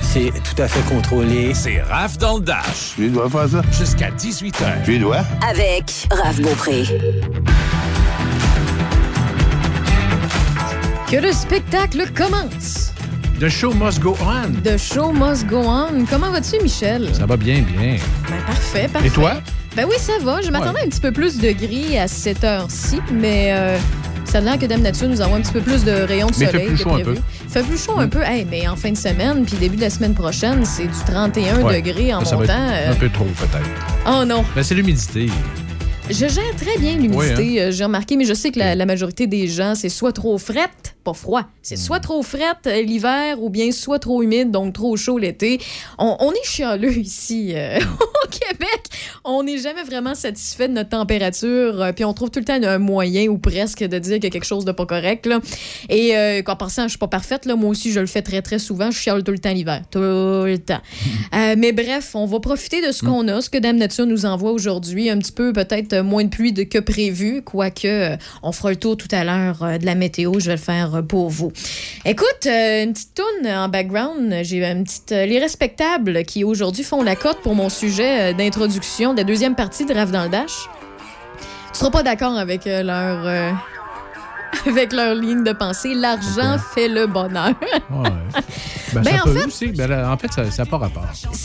c'est tout à fait contrôlé. C'est Raph dans le Dash. Tu dois faire ça? Jusqu'à 18h. Tu dois? Avec Raph Beaupré. Que le spectacle commence. The show must go on. The show must go on. Comment vas-tu, Michel? Ça va bien, bien. Ben, parfait, parfait. Et toi? Ben oui, ça va. Je m'attendais Ouais. un petit peu plus de gris à cette heure-ci, mais euh, ça a l'air que Dame Nature nous envoie un petit peu plus de rayons de Mais il fait soleil plus que chaud un prévu. peu. Fait plus chaud un peu. Hey, mais en fin de semaine, puis début de la semaine prochaine, c'est du 31 Ouais. degrés en Ça va montant. être euh, un peu trop, peut-être. Oh non. Ben, c'est l'humidité. Je gère très bien l'humidité, Oui, hein. euh, j'ai remarqué, mais je sais que la, la majorité des gens, c'est soit trop frette, pas froid, c'est Hmm. soit trop frette euh, l'hiver ou bien soit trop humide, donc trop chaud l'été. On, on est chialeux ici euh, au Québec. On n'est jamais vraiment satisfait de notre température, euh, puis on trouve tout le temps un moyen ou presque de dire qu'il y a quelque chose de pas correct. Là. Et euh, qu'en passant, je suis pas parfaite, là, moi aussi je le fais très très souvent, je chiale tout le temps l'hiver, tout le temps. Euh, mais bref, on va profiter de ce Hmm. qu'on a, ce que Dame Nature nous envoie aujourd'hui. Un petit peu, peut-être moins de pluie de que prévu, quoique euh, on fera le tour tout à l'heure euh, de la météo. Je vais le faire euh, pour vous. Écoute, euh, une petite toune en background. J'ai une petite. euh, Les respectables qui aujourd'hui font la cote pour mon sujet euh, d'introduction de la deuxième partie de Rave dans le Dash. Tu seras pas d'accord avec euh, leur. avec leur ligne de pensée. L'argent fait le bonheur. Ouais. Ben, Ben, ça en peut fait- aussi. Ben, là, en fait, ça n'a pas rapport.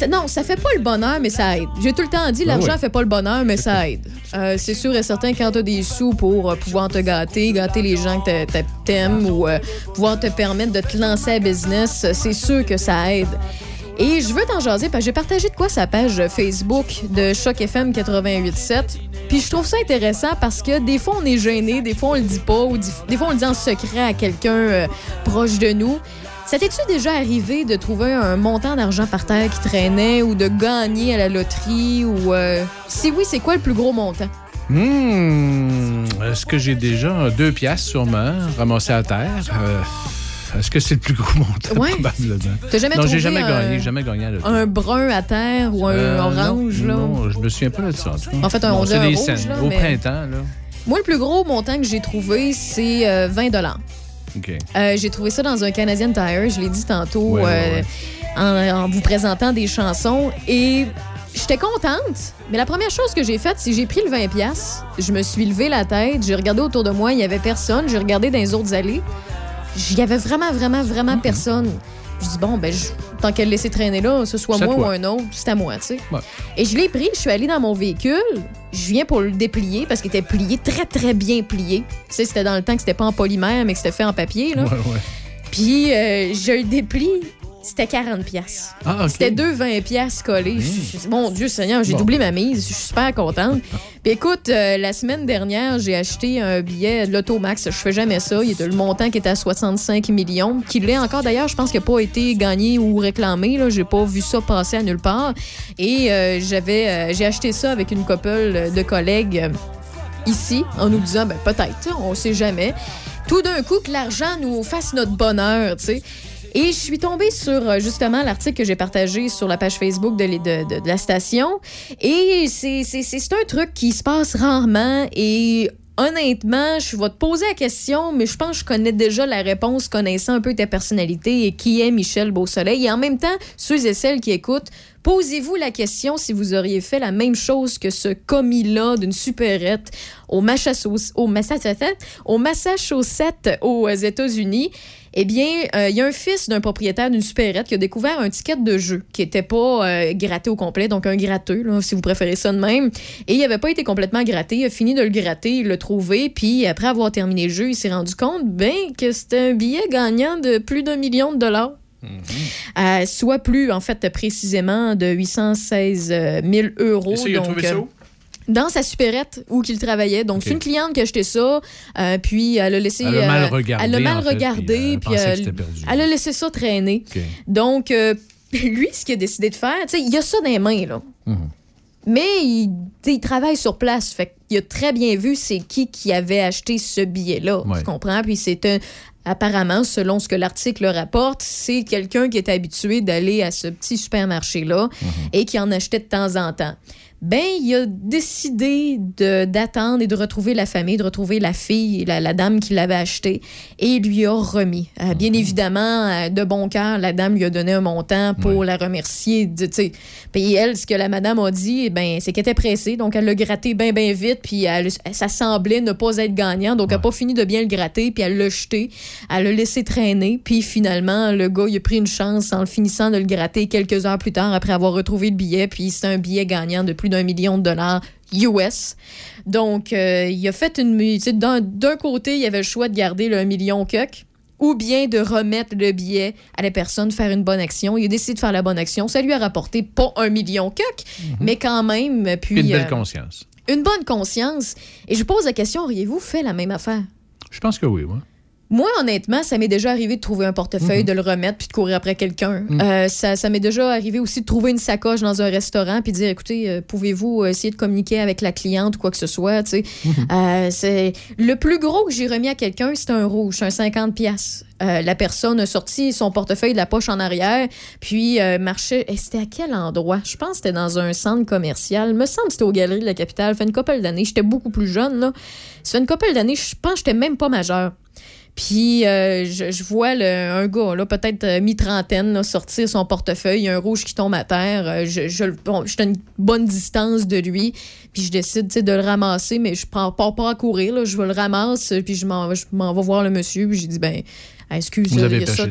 Non, ça fait pas le bonheur, mais ça aide. J'ai tout le temps dit, Ben l'argent oui. fait pas le bonheur, mais ça aide. Euh, c'est sûr et certain, quand t'as des sous pour euh, pouvoir te gâter, gâter les gens que t'a- t'a- t'aimes ou euh, pouvoir te permettre de te lancer à business, c'est sûr que ça aide. Et je veux t'en jaser parce que j'ai partagé de quoi sa page Facebook de Choc FM 88.7. Puis je trouve ça intéressant parce que des fois on est gêné, des fois on le dit pas, ou des fois on le dit en secret à quelqu'un euh, proche de nous. Ça t'es-tu déjà arrivé de trouver un montant d'argent par terre qui traînait ou de gagner à la loterie ou euh, si oui, c'est quoi le plus gros montant? Hmm, Est-ce que j'ai déjà deux piastres sûrement ramassées à terre? Euh, Est-ce que c'est le plus gros montant? Ouais. Probablement. T'as jamais non, j'ai jamais un, gagné, jamais gagné à un brun à terre ou un Euh, orange non, là? Non, je me souviens pas de ça. En, tout cas. En fait, un on dit rouge, scènes. là, Au mais- printemps, là. Moi, le plus gros montant que j'ai trouvé, c'est euh, 20 dollars. OK. Euh, j'ai trouvé ça dans un Canadian Tire, je l'ai dit tantôt Ouais, ouais, euh. En, en vous présentant des chansons et j'étais contente, mais la première chose que j'ai faite, c'est que j'ai pris le 20 pièces, je me suis levé la tête, j'ai regardé autour de moi, il y avait personne, j'ai regardé dans les autres allées, il y avait vraiment vraiment vraiment personne. Je dis bon ben je- tant qu'elle laisser traîner là, ce soit moi ou un autre, c'est à moi, tu sais. Ouais. Et je l'ai pris, je suis allée dans mon véhicule, je viens pour le déplier parce qu'il était plié, très très bien plié. Tu sais, c'était dans le temps que c'était pas en polymère mais que c'était fait en papier là. Ouais, ouais. Puis euh, je le déplie, c'était 40 pièces. Ah, OK. C'était deux 20 pièces collées. Je- je- Mon Dieu Seigneur, j'ai Bon. doublé ma mise. Je suis super contente. Puis écoute, euh, la semaine dernière, j'ai acheté un billet de l'Automax. Je fais jamais ça. Il y a le montant qui était à 65 millions, qui l'est encore d'ailleurs. Je pense qu'il n'a pas été gagné ou réclamé. Là. J'ai pas vu ça passer à nulle part. Et euh, j'avais, euh, j'ai acheté ça avec une couple de collègues ici, en nous disant, ben peut-être, on sait jamais. Tout d'un coup, que l'argent nous fasse notre bonheur, tu sais. Et je suis tombée sur euh, justement l'article que j'ai partagé sur la page Facebook de, la station. Et c'est un truc qui se passe rarement. Et honnêtement, je vais te poser la question, mais je pense que je connais déjà la réponse connaissant un peu ta personnalité et qui est Michel Beausoleil. Et en même temps, ceux et celles qui écoutent, posez-vous la question si vous auriez fait la même chose que ce commis-là d'une supérette au Massachusetts, au Massachusetts aux États-Unis. Eh bien, euh, il y a un fils d'un propriétaire d'une supérette qui a découvert un ticket de jeu qui n'était pas euh, gratté au complet, donc un gratteux, là, si vous préférez ça de même. Et il n'avait pas été complètement gratté. Il a fini de le gratter, il l'a trouvé, puis après avoir terminé le jeu, il s'est rendu compte ben, que c'était un billet gagnant de plus d'un million de dollars. Euh, soit plus, en fait, précisément de 816 000 euros. Et ça, il a donc, trouvé ça où? Dans sa supérette où qu'il travaillait. Donc, c'est une cliente qui a acheté ça, euh, puis elle a laissé... Elle a mal euh, regardé, Elle a mal regardé, puis elle puis pensait que elle, elle a laissé ça traîner. Donc, euh, lui, ce qu'il a décidé de faire, tu sais, il a ça dans les mains, là. Mhm. Mais il, travaille sur place. Fait qu'il a très bien vu c'est qui qui avait acheté ce billet-là. Ouais. Tu comprends? Puis c'est un apparemment, selon ce que l'article rapporte, c'est quelqu'un qui est habitué d'aller à ce petit supermarché-là et qui en achetait de temps en temps. Ben, il a décidé d'attendre et de retrouver la famille, de retrouver la fille, la, la dame qui l'avait acheté, et il lui a remis. Euh, bien évidemment, euh, de bon cœur, la dame lui a donné un montant pour la remercier. de-. Puis elle, ce que la madame a dit, eh ben, c'est qu'elle était pressée, donc elle l'a gratté bien, bien vite, puis elle, ça semblait ne pas être gagnant, donc elle n'a pas fini de bien le gratter, puis elle l'a jeté, elle l'a laissé traîner, puis finalement, le gars, il a pris une chance en le finissant de le gratter quelques heures plus tard après avoir retrouvé le billet, puis c'est un billet gagnant de plus d'un million de dollars US. Donc, euh, il a fait une... sais, D'un côté, il avait le choix de garder le 1 million cuck, ou bien de remettre le billet à la personne, faire une bonne action. Il a décidé de faire la bonne action. Ça lui a rapporté pas un million cuck, mais quand même, puis... Puis une belle euh, conscience. une bonne conscience. Et je pose la question, auriez-vous fait la même affaire? Je pense que oui, moi. Moi, honnêtement, ça m'est déjà arrivé de trouver un portefeuille, de le remettre, puis de courir après quelqu'un. Euh, ça ça m'est déjà arrivé aussi de trouver une sacoche dans un restaurant, puis de dire, écoutez, euh, pouvez-vous essayer de communiquer avec la cliente ou quoi que ce soit, tu sais. Euh, c'est- le plus gros que j'ai remis à quelqu'un, c'est un rouge, un 50 pièces. la personne a sorti son portefeuille de la poche en arrière, puis euh, marchait. Et c'était à quel endroit? Je pense que c'était dans un centre commercial. Il me semble que c'était aux Galeries de la Capitale. Ça fait une couple d'années. J'étais beaucoup plus jeune, là. Ça fait une couple d'années. Je pense que j'étais même pas majeure. Puis euh, je, vois un gars, là, peut-être euh, mi-trentaine, sortir son portefeuille, un rouge qui tombe à terre. Euh, je, je, j'étais à une bonne distance de lui, puis je décide de le ramasser, mais je prends pas, pas à courir, je le ramasse, puis je m'en, vais voir le monsieur, puis j'ai dit, ben, excuse, Vous il y a ça,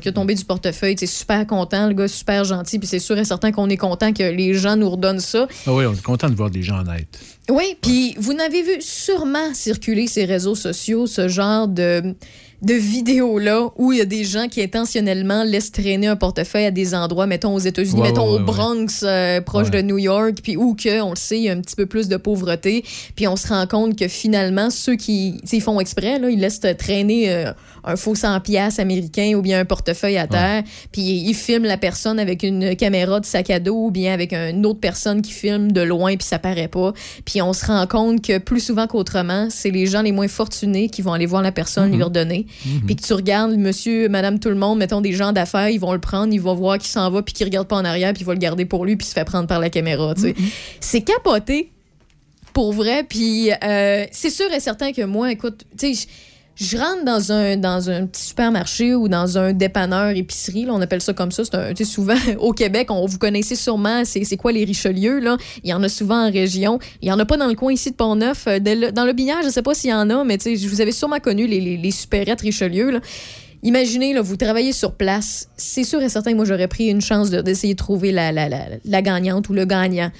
qui a tombé du portefeuille, tu super content, le gars super gentil, puis c'est sûr et certain qu'on est content que les gens nous redonnent ça. Ah oui, on est content de voir des gens honnêtes. Oui, puis vous n'avez vu sûrement circuler ces réseaux sociaux, ce genre de, de vidéos-là où il y a des gens qui intentionnellement laissent traîner un portefeuille à des endroits, mettons aux États-Unis, Ouais, mettons ouais, au. Bronx, euh, proche de New York, puis où que, on le sait, il y a un petit peu plus de pauvreté, puis on se rend compte que finalement, ceux qui ils font exprès, là, ils laissent traîner euh, un faux 100 pièces américain ou bien un portefeuille à terre, puis ils filment la personne avec une caméra de sac à dos ou bien avec une autre personne qui filme de loin puis ça paraît pas. Puis on se rend compte que plus souvent qu'autrement, c'est les gens les moins fortunés qui vont aller voir la personne, lui redonner. Puis que tu regardes monsieur, madame, tout le monde, mettons des gens d'affaires, ils vont le prendre, ils vont voir qui s'en va puis qui regarde pas en arrière puis il va le garder pour lui puis il se fait prendre par la caméra, sais. C'est capoté pour vrai. Puis euh, c'est sûr et certain que moi, écoute, tu sais, je- rentre dans un, petit supermarché ou dans un dépanneur épicerie, là, on appelle ça comme ça. C'est souvent au Québec, on vous connaissez sûrement, c'est quoi les Richelieu, là? Il y en a souvent en région. Il y en a pas dans le coin ici de Pont-Neuf. Euh, Dans le billard, je sais pas s'il y en a, mais vous avez sûrement connu les, les, les supérettes Richelieu. Imaginez, là, vous travaillez sur place. C'est sûr et certain que moi, j'aurais pris une chance de- d'essayer de trouver la, la, la, la gagnante ou le gagnant.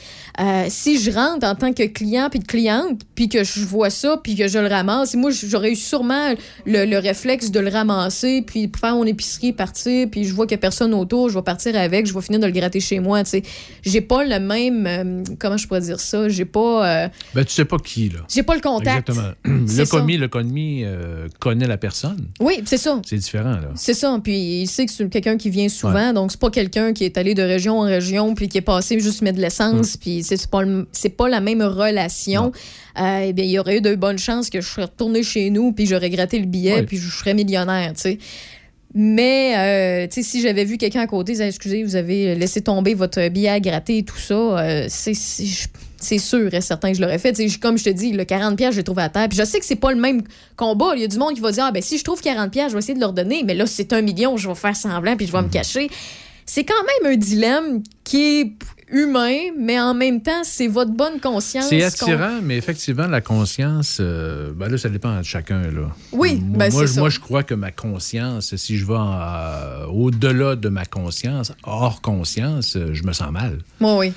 Euh, si je rentre en tant que client puis de cliente, puis que je vois ça, puis que je le ramasse, moi, j'aurais eu sûrement le, le réflexe de le ramasser, puis faire mon épicerie, partir, puis je vois qu'il n'y a personne autour, je vais partir avec, je vais finir de le gratter chez moi, tu sais. J'ai pas le même... euh, comment je pourrais dire ça? J'ai pas... euh, Ben, tu sais pas qui, là. j'ai pas le contact. Exactement. Le ça. commis, le commis connaît la personne. Oui, c'est ça. C'est différent, là. C'est ça. Puis il sait que c'est quelqu'un qui vient souvent. Donc, c'est pas quelqu'un qui est allé de région en région puis qui est passé juste mettre de l'essence. Puis c'est pas, le- pas la même relation. Euh, eh bien, il y aurait eu de bonnes chances que je serais retourné chez nous puis j'aurais gratté le billet puis je serais millionnaire, tu sais. Mais, euh, tu sais, si j'avais vu quelqu'un à côté, disait, excusez, vous avez laissé tomber votre billet à gratter et tout ça, euh, c'est- sûr et certain que je l'aurais fait. Tu sais, comme je te dis, le 40 pièces, je l'ai trouvé à terre. Puis je sais que c'est pas le même combat. Il y a du monde qui va dire, ah, ben, si je trouve 40 pièces, je vais essayer de leur donner. Mais là, c'est un million, je vais faire semblant puis je vais me cacher. C'est quand même un dilemme qui est humain, mais en même temps, c'est votre bonne conscience. C'est attirant, mais effectivement, la conscience, euh, ben là, ça dépend de chacun. Là. Oui, moi, ben, moi, c'est ça. moi, je crois que ma conscience, si je vais euh, au-delà de ma conscience, hors conscience, euh, je me sens mal. Moi, oui.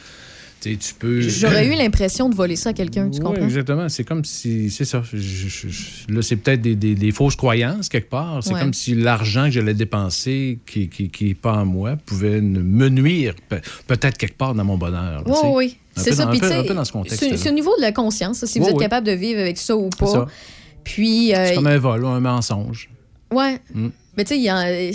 Tu peux. J'aurais eu l'impression de voler ça à quelqu'un, tu Oui, comprends? exactement. C'est comme si. C'est ça. Je- je- je- là, c'est peut-être des, des- des fausses croyances, quelque part. C'est Ouais. comme si l'argent que j'allais dépenser, qui n'est qui, pas en moi, pouvait me nuire, pe- peut-être quelque part dans mon bonheur. Oui, oui. C'est ça. Puis, tu sais. C'est au niveau de la conscience, si vous êtes oui. capable de vivre avec ça ou pas. Puis, euh, C'est comme un vol ou un mensonge. ouais. Mm. Mais tu sais,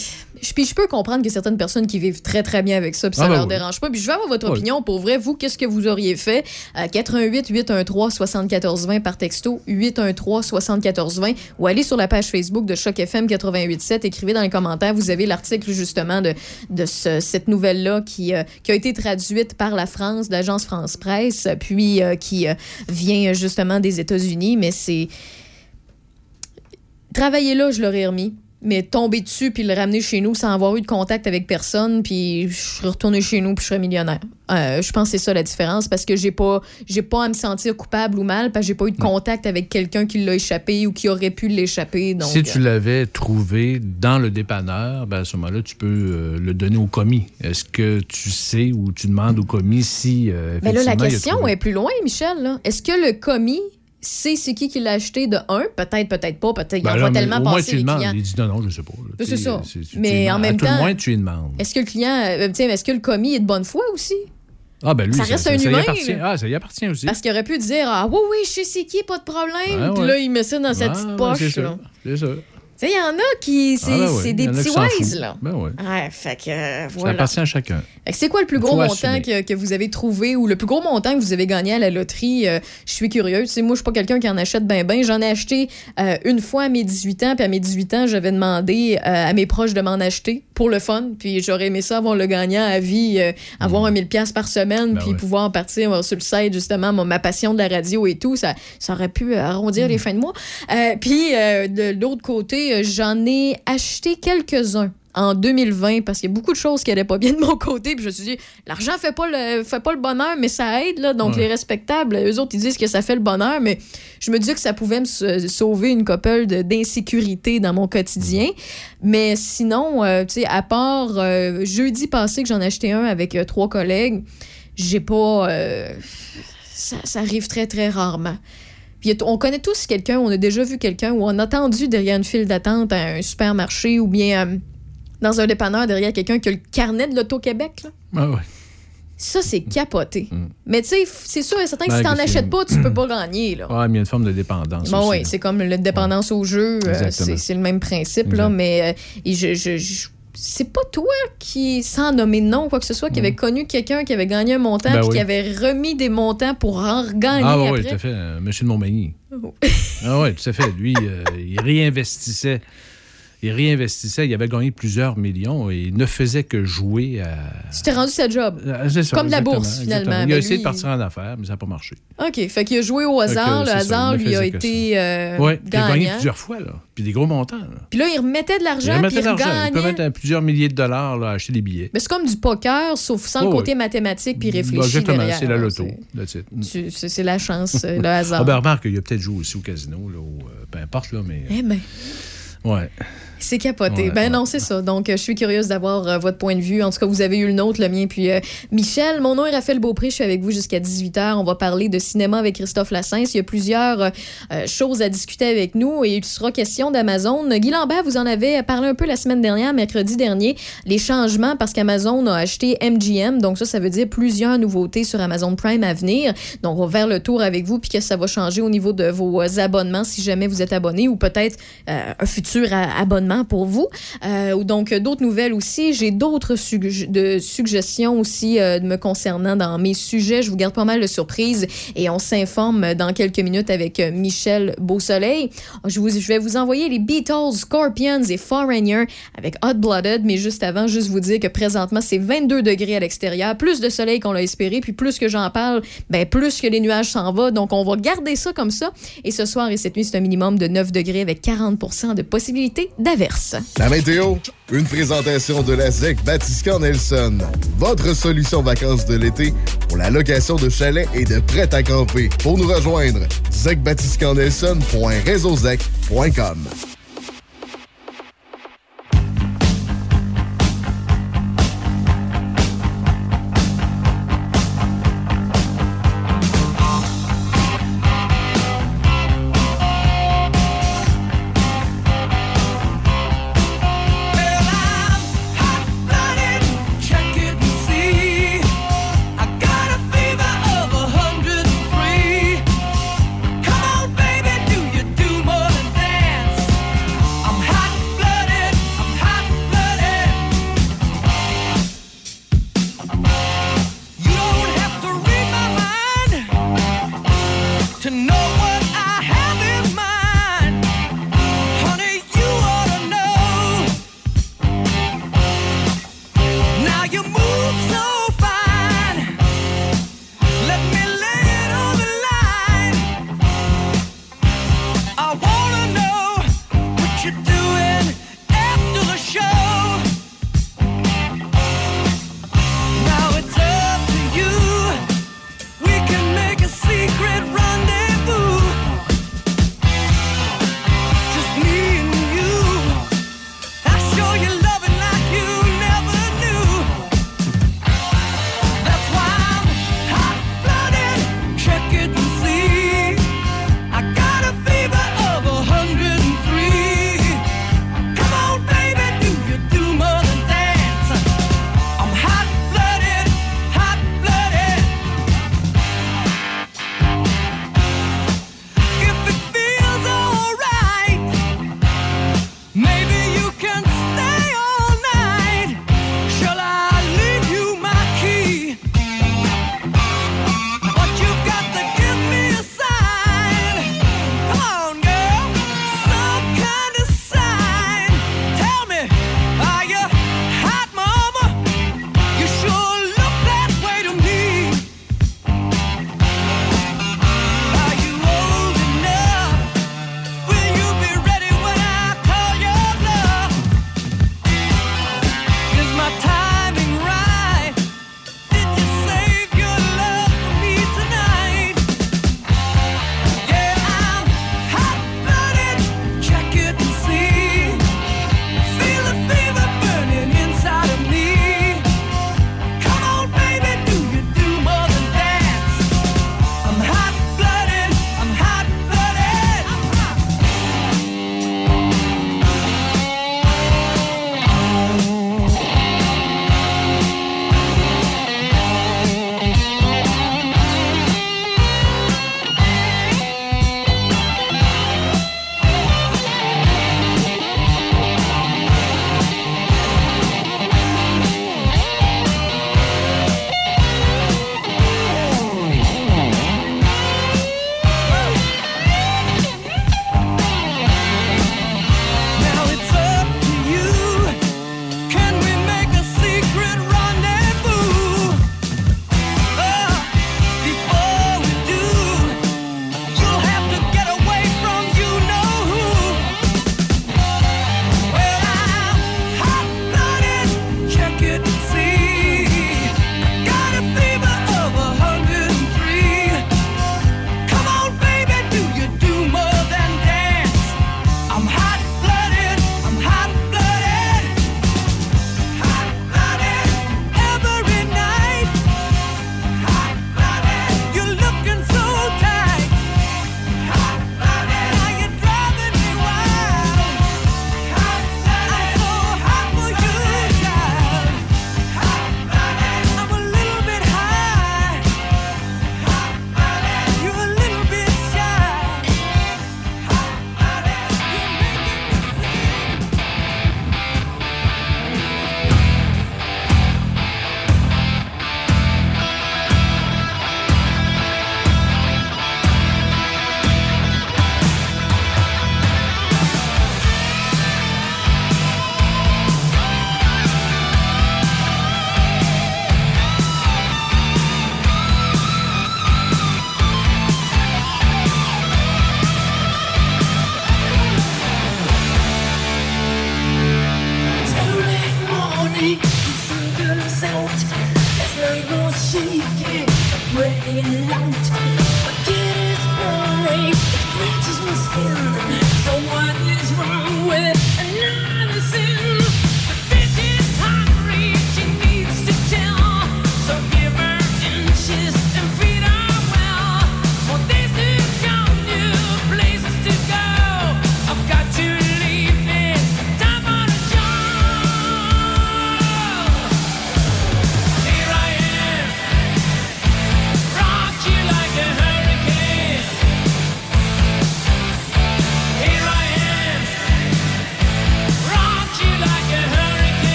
puis je peux comprendre que certaines personnes qui vivent très, très bien avec ça, puis ça Ah, ben leur oui. dérange pas. Puis je veux avoir votre opinion. Pour vrai, vous, qu'est-ce que vous auriez fait? Euh, 88 813 7420 par texto, 813 7420 ou allez sur la page Facebook de Choc FM 887. Écrivez dans les commentaires. Vous avez l'article, justement, de, de ce- cette nouvelle-là qui, euh, qui a été traduite par la France, l'agence France Presse, puis euh, qui euh, vient justement des États-Unis. Mais c'est. Travailler là, je l'aurais remis. Mais tomber dessus puis le ramener chez nous sans avoir eu de contact avec personne, puis je serais retourné chez nous puis je serais millionnaire. Euh, je pense que c'est ça la différence parce que j'ai pas j'ai pas à me sentir coupable ou mal parce que j'ai pas eu de contact avec quelqu'un qui l'a échappé ou qui aurait pu l'échapper. Donc, Si tu euh, l'avais trouvé dans le dépanneur, ben à ce moment-là, tu peux euh, le donner au commis. Est-ce que tu sais ou tu demandes au commis si. euh, Mais là, la question trouvé- est plus loin, Michel. Est-ce que le commis sait c'est qui qui l'a acheté de un? Peut-être, peut-être pas. Peut-être il Ben en là, voit mais tellement au moins, passer tu les demandes. Il dit non, non, je sais pas. C'est ça. Mais en même À tout le temps- moins, tu lui demandes. Est-ce que le client, euh, est-ce que le commis est de bonne foi aussi? Ah, ben lui, ça reste ça, un ça y humain, appartient. Ah, ça y appartient aussi. Parce qu'il aurait pu dire Ah oui, oui, je sais c'est qui, pas de problème. Ouais, Puis là, il met ça dans sa Ah, petite poche. c'est ça. Ça. Il y en a qui. C'est Ah, des petits wise, là. Ben ouais. Ouais, fait que euh, Ça voilà. appartient à chacun. C'est quoi le plus gros montant que, que vous avez trouvé ou le plus gros montant que vous avez gagné à la loterie? Euh, je suis curieuse. Tu sais, moi, je suis pas quelqu'un qui en achète ben ben. J'en ai acheté euh, une fois à mes 18 ans, puis à mes 18 ans, j'avais demandé à mes proches de m'en acheter pour le fun. Puis j'aurais aimé ça avoir le gagnant à vie, euh, avoir un 1000 pièces par semaine, Ben puis ouais. pouvoir partir euh, sur le site, justement, ma passion de la radio et tout. Ça, ça aurait pu arrondir les fins de mois. Euh, puis euh, de l'autre côté, euh, j'en ai acheté quelques-uns en 2020 parce qu'il y a beaucoup de choses qui allaient pas bien de mon côté puis je me suis dit l'argent fait pas le fait pas le bonheur mais ça aide là. Donc Ouais. les respectables eux autres ils disent que ça fait le bonheur mais je me disais que ça pouvait me sa- sauver une couple d'insécurité dans mon quotidien. Mais sinon euh, tu sais à part euh, jeudi passé que j'en ai acheté un avec euh, trois collègues j'ai pas ça, ça arrive très très rarement. Puis on connaît tous quelqu'un, on a déjà vu quelqu'un ou on a entendu derrière une file d'attente à un supermarché ou bien dans un dépanneur derrière quelqu'un qui a le carnet de l'Auto-Québec. Ah, ouais. Ça, c'est capoté. Mm. Mais tu sais, c'est sûr et certain que Ben, si t'en achètes pas, tu peux pas gagner. Là. Ah, mais il y a une forme de dépendance. Bon, oui, c'est comme la dépendance au jeu. euh, c'est le même principe, là, mais euh, et je, je- je- c'est pas toi qui, sans nommer de nom ou quoi que ce soit, qui avait connu quelqu'un qui avait gagné un montant Mm. Ben puis oui. qui avait remis des montants pour en regagner Ah, oui, après. tout à fait. euh, Monsieur de Montmagny. Oh. ah, oui, tout à fait. Lui, euh, il réinvestissait. Il réinvestissait. Il avait gagné plusieurs millions et il ne faisait que jouer à. Tu t'es rendu sa job. Euh, c'est ça, Comme la bourse, finalement. exactement. Il Mais a essayé lui, de partir en affaires, mais ça n'a pas marché. OK. Fait qu'il a joué au hasard. Le ça, hasard il lui a été euh, oui, il a gagné plusieurs fois, là. Puis des gros montants. là. Puis là, il remettait de Il l'argent, puis remettait il de l'argent. Il peut regagnait. mettre euh, plusieurs milliers de dollars là, à acheter des billets. Mais c'est comme du poker, sauf sans le côté mathématique puis Bah, réfléchi exactement, c'est la loto. C'est- la chance, euh, le hasard. Ah, ben, remarque, il a peut-être joué aussi au casino, là, ou, euh, peu importe, là, mais. Eh ben, Ouais. C'est capoté. Ouais, ben ouais. non, c'est ça. Donc, euh, je suis curieuse d'avoir euh, votre point de vue. En tout cas, vous avez eu le nôtre, le mien, puis euh, Michel. Mon nom est Raphaël Beaupré. Je suis avec vous jusqu'à 18h. On va parler de cinéma avec Christophe Lassens. Il y a plusieurs euh, choses à discuter avec nous et il sera question d'Amazon. Guy Lambert, vous en avez parlé un peu la semaine dernière, mercredi dernier. Les changements parce qu'Amazon a acheté MGM. Donc, ça, ça veut dire plusieurs nouveautés sur Amazon Prime à venir. Donc, on va faire le tour avec vous puis que ça va changer au niveau de vos abonnements si jamais vous êtes abonné ou peut-être un futur a- pour vous. Euh, donc, d'autres nouvelles aussi. J'ai d'autres de suggestions aussi euh, me concernant dans mes sujets. Je vous garde pas mal de surprises et on s'informe dans quelques minutes avec euh, Michel Beausoleil. Je, vous, je vais vous envoyer les Beatles, Scorpions et Foreigner avec Hot Blooded, mais juste avant, juste vous dire que présentement, c'est 22 degrés à l'extérieur, plus de soleil qu'on l'a espéré, puis plus que j'en parle, ben plus que les nuages s'en vont. Donc, on va garder ça comme ça. Et ce soir et cette nuit, c'est un minimum de 9 degrés avec 40 de possibilité d'averse. La météo, une présentation de la ZEC Batiscan Nelson. Votre solution vacances de l'été pour la location de chalets et de prêt à camper. Pour nous rejoindre, zecbatiscannelson.réseauzec.com.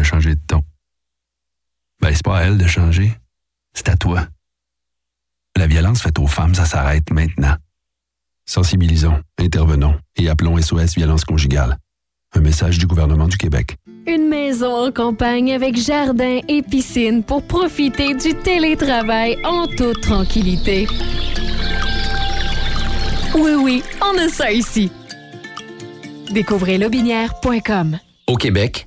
De changer de ton. Ben, c'est pas à elle de changer. C'est à toi. La violence faite aux femmes, ça s'arrête maintenant. Sensibilisons, intervenons et appelons SOS Violence Conjugale. Un message du gouvernement du Québec. Une maison en campagne avec jardin et piscine pour profiter du télétravail en toute tranquillité. Oui, oui, on a ça ici. Découvrez lobinière.com. Au Québec,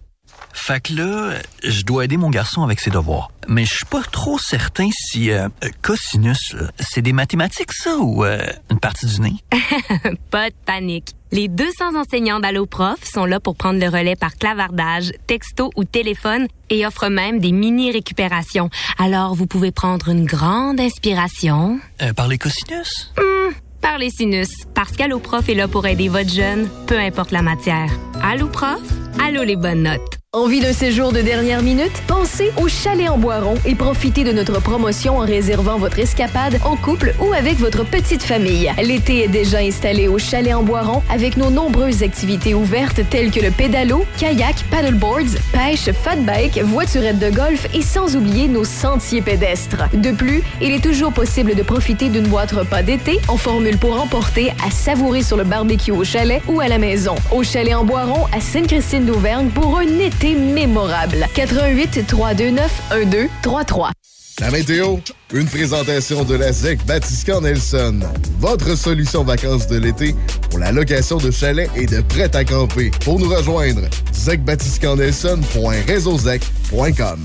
Fait que là, je dois aider mon garçon avec ses devoirs. Mais je suis pas trop certain si euh, cosinus, c'est des mathématiques ça ou euh, une partie du nez? Pas de panique. Les 200 enseignants d'AlloProf sont là pour prendre le relais par clavardage, texto ou téléphone et offrent même des mini-récupérations. Alors, vous pouvez prendre une grande inspiration. Euh, par les cosinus? Hmm, par les sinus. Parce qu'AlloProf est là pour aider votre jeune, peu importe la matière. AlloProf, allo les bonnes notes. Envie d'un séjour de dernière minute? Pensez au Chalet en Boiron et profitez de notre promotion en réservant votre escapade en couple ou avec votre petite famille. L'été est déjà installé au Chalet en Boiron avec nos nombreuses activités ouvertes telles que le pédalo, kayak, paddleboards, pêche, fat bike, voiturette de golf et sans oublier nos sentiers pédestres. De plus, il est toujours possible de profiter d'une boîte repas d'été en formule pour emporter à savourer sur le barbecue au chalet ou à la maison. Au Chalet en Boiron à Sainte-Christine d'Auvergne pour un été mémorable. 88 329 1233. La météo, une présentation de la ZEC Batiscan Nelson. Votre solution vacances de l'été pour la location de chalets et de prêts à camper. Pour nous rejoindre, zecbatiscannelson.réseauzec.com.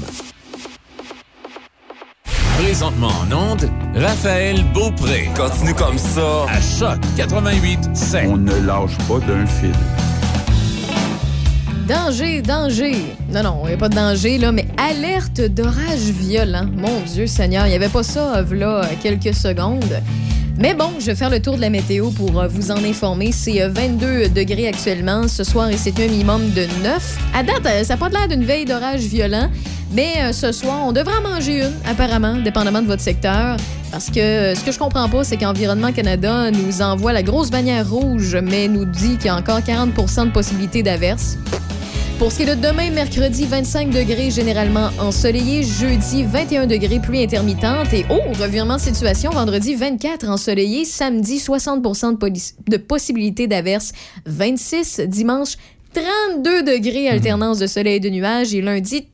Présentement en onde, Raphaël Beaupré. Continue comme ça. À Choc 88 On ne lâche pas d'un fil. Danger, danger. Non, non, il n'y a pas de danger, là, mais alerte d'orage violent. Mon Dieu Seigneur, il n'y avait pas ça, euh, là, quelques secondes. Mais bon, je vais faire le tour de la météo pour euh, vous en informer. C'est euh, 22 degrés actuellement ce soir et c'est un minimum de 9. À date, euh, ça n'a pas l'air d'une veille d'orage violent, mais euh, ce soir, on devrait en manger une, apparemment, dépendamment de votre secteur. Parce que euh, ce que je comprends pas, c'est qu'Environnement Canada nous envoie la grosse bannière rouge, mais nous dit qu'il y a encore 40% de possibilité d'averse. Pour ce qui est de demain, mercredi, 25 degrés généralement ensoleillé. Jeudi, 21 degrés, pluie intermittente. Et oh, revirement de situation, vendredi, 24 ensoleillé. Samedi, 60 de, de possibilité d'averse. 26 dimanche, 32 degrés, alternance de soleil et de nuages. Et lundi,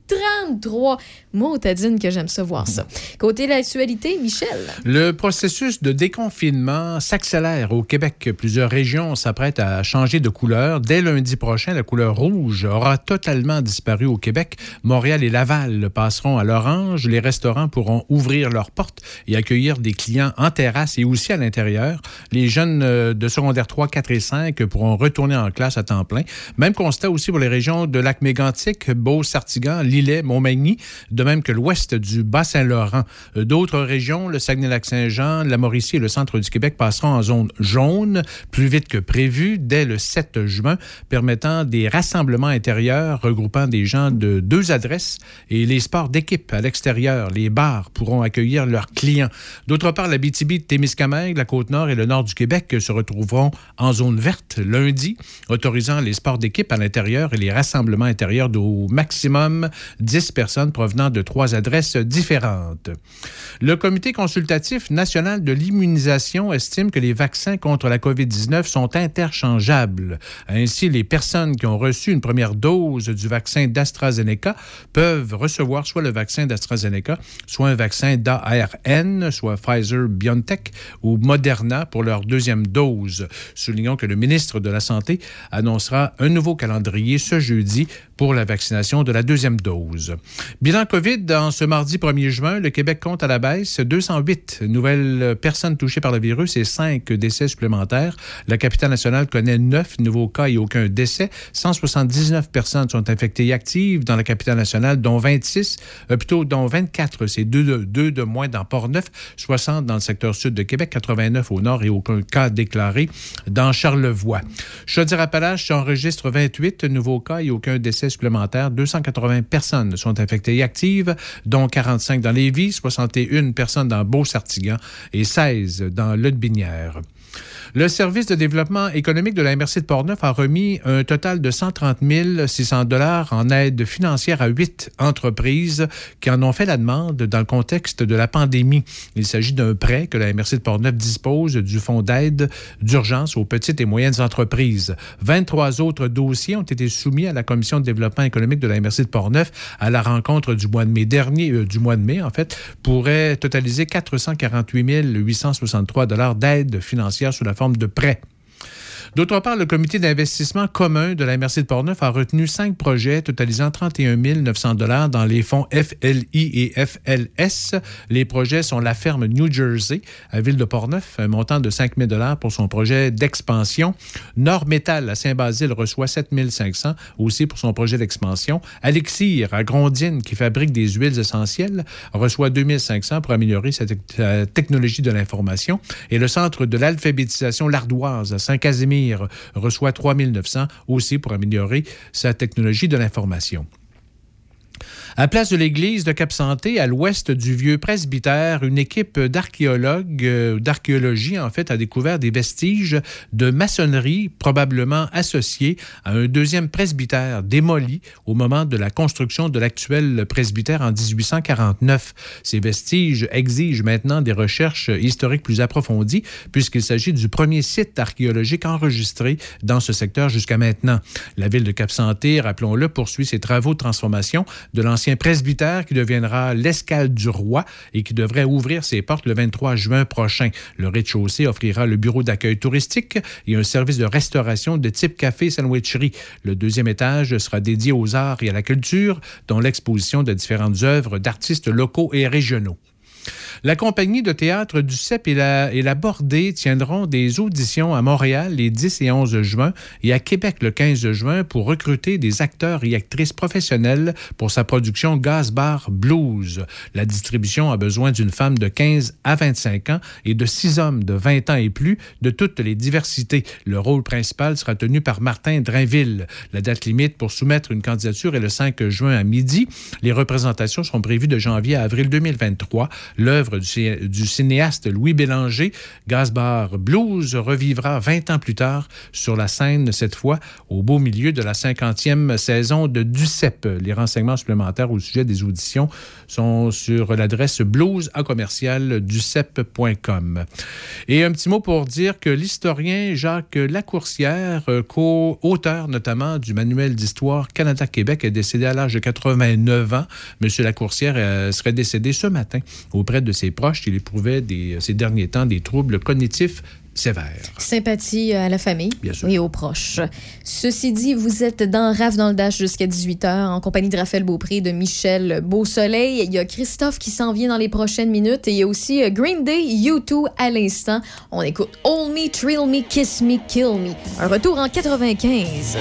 33. Moi, Tadine, que j'aime ça voir ça. Côté l'actualité, Michel? Le processus de déconfinement s'accélère au Québec. Plusieurs régions s'apprêtent à changer de couleur. Dès lundi prochain, la couleur rouge aura totalement disparu au Québec. Montréal et Laval passeront à l'orange. Les restaurants pourront ouvrir leurs portes et accueillir des clients en terrasse et aussi à l'intérieur. Les jeunes euh, de secondaire 3, 4 et 5 pourront retourner en classe à temps plein. Même constat aussi pour les régions de Lac-Mégantic, Beauce-Sartigan, Lille De même que l'ouest du Bas-Saint-Laurent. Euh, D'autres régions, le Saguenay-Lac-Saint-Jean, la Mauricie et le centre du Québec passeront en zone jaune plus vite que prévu dès le 7 juin, permettant des rassemblements intérieurs regroupant des gens de deux adresses et les sports d'équipe à l'extérieur. Les bars pourront accueillir leurs clients. D'autre part, la BTB, Témiscamingue, la Côte-Nord et le nord du Québec se retrouveront en zone verte lundi, autorisant les sports d'équipe à l'intérieur et les rassemblements intérieurs d'au maximum 10 personnes provenant de trois adresses différentes. Le Comité consultatif national de l'immunisation estime que les vaccins contre la COVID-19 sont interchangeables. Ainsi, les personnes qui ont reçu une première dose du vaccin d'AstraZeneca peuvent recevoir soit le vaccin d'AstraZeneca, soit un vaccin d'ARN, soit Pfizer BioNTech ou Moderna pour leur deuxième dose. Soulignons que le ministre de la Santé annoncera un nouveau calendrier ce jeudi pour la vaccination de la deuxième dose. Bilan COVID, en ce mardi 1er juin, le Québec compte à la baisse 208 nouvelles personnes touchées par le virus et 5 décès supplémentaires. La capitale nationale connaît 9 nouveaux cas et aucun décès. 179 personnes sont infectées et actives dans la capitale nationale, dont 26, euh, plutôt dont 24, c'est deux, de- deux de moins dans Port-Neuf, 60 dans le secteur sud de Québec, 89 au nord et aucun cas déclaré dans Charlevoix. Chaudière-Appalaches enregistre 28 nouveaux cas et aucun décès supplémentaire. 280 personnes sont infectées et actives, dont 45 dans Lévis, 61 personnes dans Beau-Sartigan et 16 dans Lotbinière. Le service de développement économique de la MRC de Portneuf a remis un total de 130 600 dollars en aide financière à huit entreprises qui en ont fait la demande dans le contexte de la pandémie. Il s'agit d'un prêt que la MRC de Portneuf dispose du fonds d'aide d'urgence aux petites et moyennes entreprises. 23 autres dossiers ont été soumis à la commission de développement économique de la MRC de Portneuf à la rencontre du mois de mai dernier, euh, du mois de mai en fait, pourrait totaliser 448 863 dollars d'aide financière sous la forme de prêts. D'autre part, le comité d'investissement commun de la MRC de Portneuf a retenu cinq projets totalisant 31 900 dollars dans les fonds FLI et FLS. Les projets sont la ferme New Jersey à Ville de Portneuf, un montant de 5 000 dollars pour son projet d'expansion. Nord Métal à Saint-Basile reçoit 7 500 aussi pour son projet d'expansion. Alexir à Grondine, qui fabrique des huiles essentielles, reçoit 2 500 pour améliorer sa, sa technologie de l'information. Et le Centre de l'alphabétisation L'Ardoise à Saint-Casimir reçoit 3 900 aussi pour améliorer sa technologie de l'information. À place de l'église de Cap-Santé, à l'ouest du vieux presbytère, une équipe d'archéologues, euh, d'archéologie en fait, a découvert des vestiges de maçonnerie probablement associés à un deuxième presbytère démoli au moment de la construction de l'actuel presbytère en 1849. Ces vestiges exigent maintenant des recherches historiques plus approfondies puisqu'il s'agit du premier site archéologique enregistré dans ce secteur jusqu'à maintenant. La ville de Cap-Santé, rappelons-le, poursuit ses travaux de transformation de l'ancien presbytère qui deviendra l'escale du roi et qui devrait ouvrir ses portes le 23 juin prochain. Le rez-de-chaussée offrira le bureau d'accueil touristique et un service de restauration de type café sandwicherie. Le deuxième étage sera dédié aux arts et à la culture, dont l'exposition de différentes œuvres d'artistes locaux et régionaux. La compagnie de théâtre du CEP et la, Bordée tiendront des auditions à Montréal les 10 et 11 juin et à Québec le 15 juin pour recruter des acteurs et actrices professionnels pour sa production Gas Bar Blues. La distribution a besoin d'une femme de 15 à 25 ans et de six hommes de 20 ans et plus de toutes les diversités. Le rôle principal sera tenu par Martin Drainville. La date limite pour soumettre une candidature est le 5 juin à midi. Les représentations sont prévues de janvier à avril 2023. L'œuvre du, cinéaste Louis Bélanger, Gasbar Blues, revivra 20 ans plus tard sur la scène, cette fois au beau milieu de la 50e saison de Ducep. Les renseignements supplémentaires au sujet des auditions sont sur l'adresse blues. Et un petit mot pour dire que l'historien Jacques Lacourcière, euh, co-auteur notamment du manuel d'histoire Canada-Québec, est décédé à l'âge de 89 ans. Monsieur Lacourcière euh, serait décédé ce matin auprès de ses proches. Il éprouvait ces derniers temps des troubles cognitifs sévères. Sympathie à la famille Bien sûr. et aux proches. Ceci dit, vous êtes dans RAF dans le Dash jusqu'à 18h en compagnie de Raphaël Beaupré de Michel Beausoleil. Il y a Christophe qui s'en vient dans les prochaines minutes et il y a aussi euh, Green Day, U2 à l'instant. On écoute Hold Me, Thrill Me, Kiss Me, Kill Me. Un retour en 95.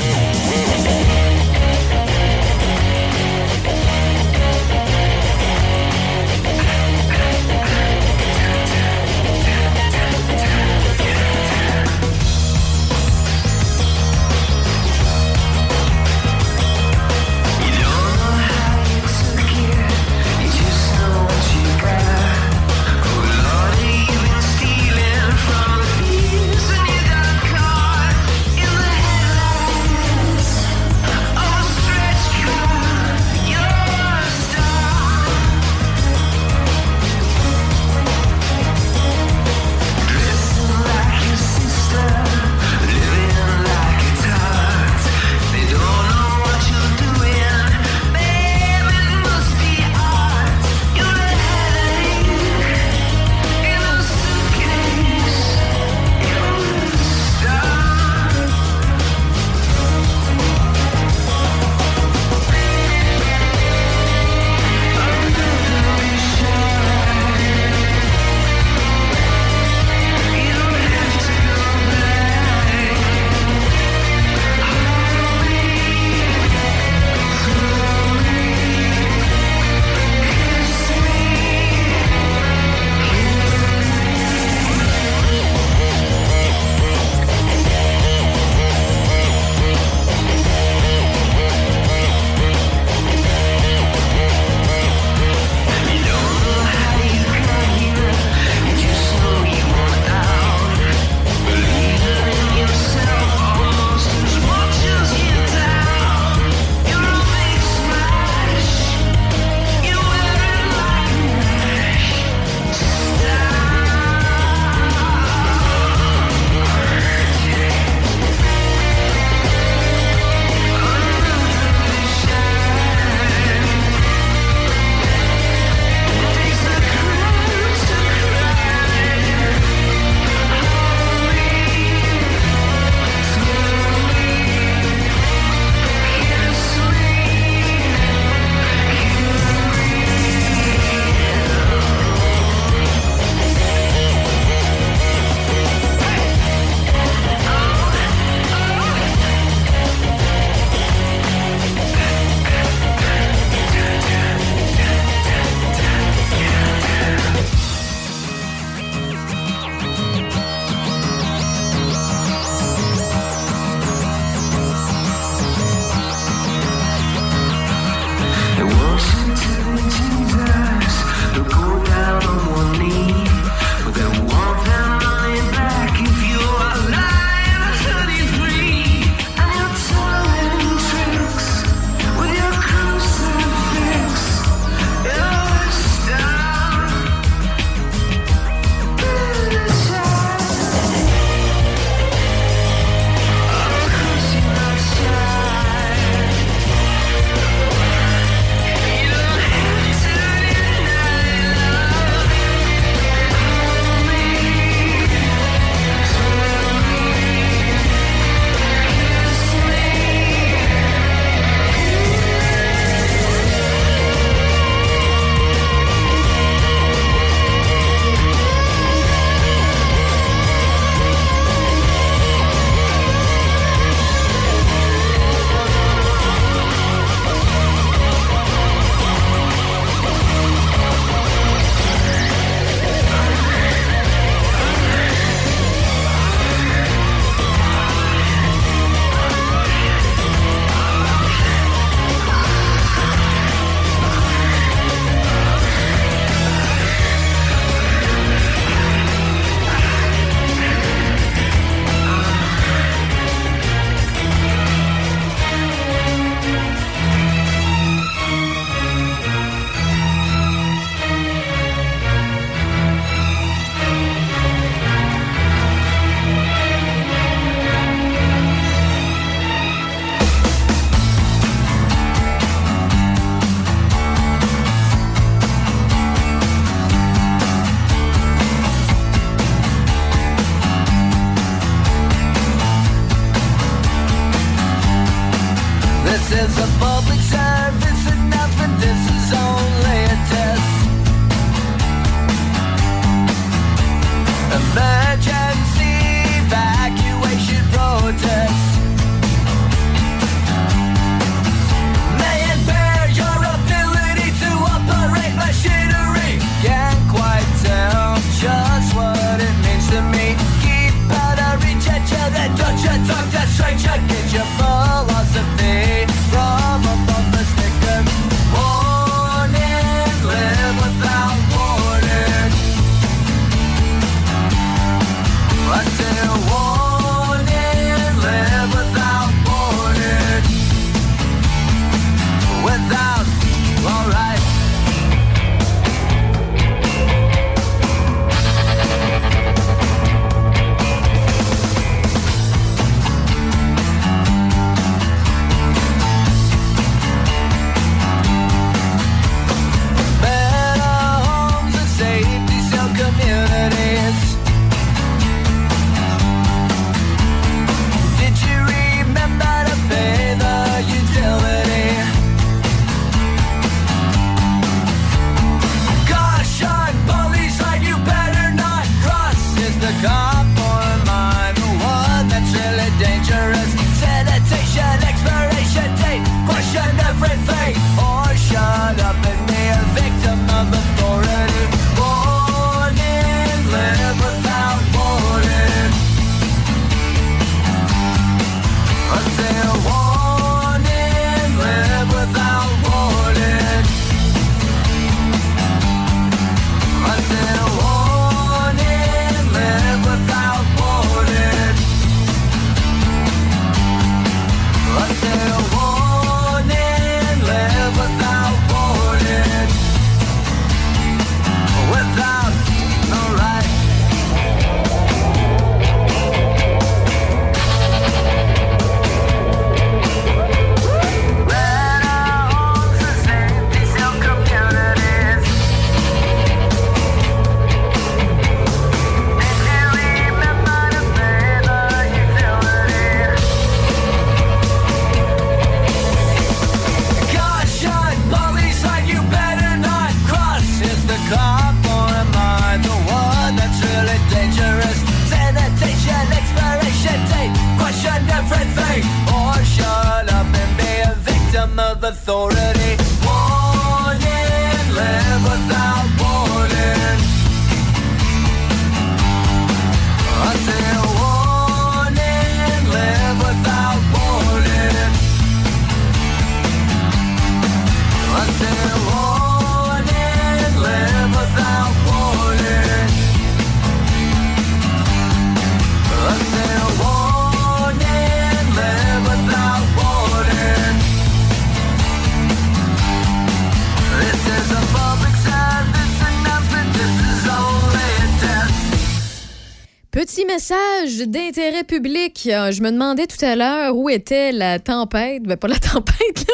D'intérêt public. Euh, Je me demandais tout à l'heure où était la tempête. Ben, pas la tempête,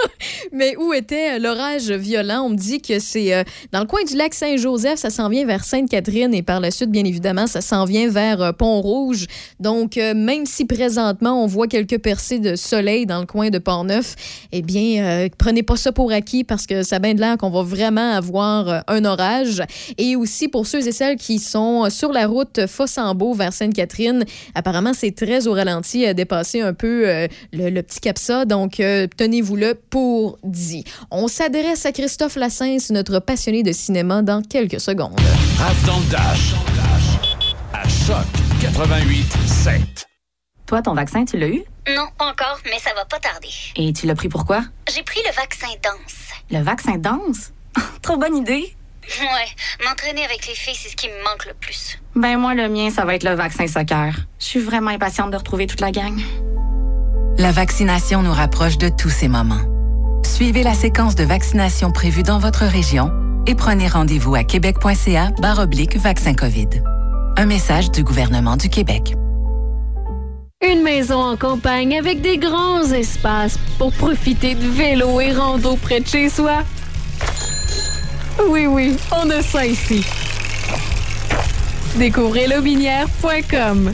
mais où était l'orage violent. On me dit que c'est euh, dans le coin du lac Saint-Joseph. Ça s'en vient vers Sainte-Catherine et par la suite, bien évidemment, ça s'en vient vers euh, Pont-Rouge. Donc, même si présentement, on voit quelques percées de soleil dans le coin de Port-Neuf, eh bien, euh, prenez pas ça pour acquis parce que ça a bien de l'air qu'on va vraiment avoir un orage. Et aussi, pour ceux et celles qui sont sur la route Fossambeau vers Sainte-Catherine, apparemment, c'est très au ralenti, à dépasser un peu euh, le, le petit capsa. Donc, euh, tenez-vous-le pour dit. On s'adresse à Christophe Lassens, notre passionné de cinéma, dans quelques secondes. Raph dans le Dash. À Choc 88 7. Toi, ton vaccin, tu l'as eu? Non, pas encore, mais ça va pas tarder. Et tu l'as pris pourquoi? J'ai pris le vaccin danse. Le vaccin danse? Trop bonne idée! Ouais, m'entraîner avec les filles, c'est ce qui me manque le plus. Ben moi, le mien, ça va être le vaccin soccer. Je suis vraiment impatiente de retrouver toute la gang. La vaccination nous rapproche de tous ces moments. Suivez la séquence de vaccination prévue dans votre région et prenez rendez-vous à québec.ca oblique vaccin COVID. Un message du gouvernement du Québec. Une maison en campagne avec des grands espaces pour profiter de vélo et rando près de chez soi. Oui, oui, on a ça ici. Découvrez lobinière.com.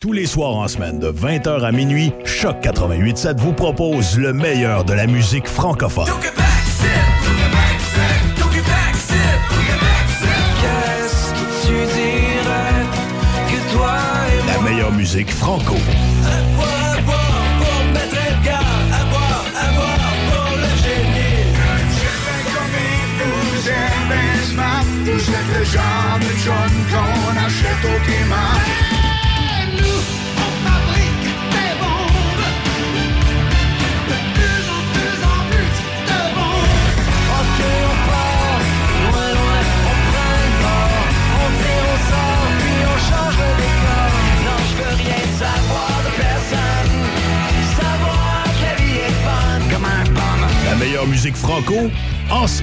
Tous les soirs en semaine, de 20h à minuit, Choc 88.7 vous propose le meilleur de la musique francophone. La meilleure musique franco.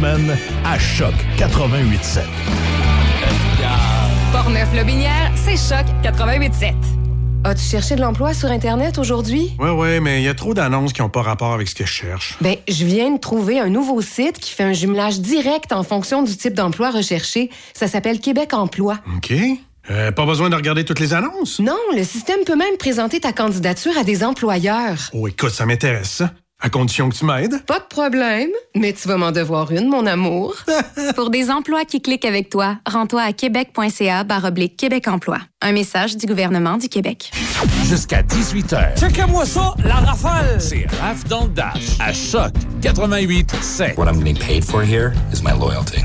Semaine, à Choc 88.7. Portneuf-Lobinière, c'est Choc 88.7. As-tu cherché de l'emploi sur Internet aujourd'hui? Ouais, ouais, mais il y a trop d'annonces qui n'ont pas rapport avec ce que je cherche. Ben, je viens de trouver un nouveau site qui fait un jumelage direct en fonction du type d'emploi recherché. Ça s'appelle Québec Emploi. OK. Euh, pas besoin de regarder toutes les annonces? Non, le système peut même présenter ta candidature à des employeurs. Oh, écoute, ça m'intéresse, ça. À condition que tu m'aides. Pas de problème, mais tu vas m'en devoir une, mon amour. Pour des emplois qui cliquent avec toi, rends-toi à québec.ca baroblique Québec Emploi. Un message du gouvernement du Québec. Jusqu'à 18h. Checkez-moi ça, la rafale! C'est Raph dans le Dash à Choc 88 7. What I'm getting paid for here is my loyalty.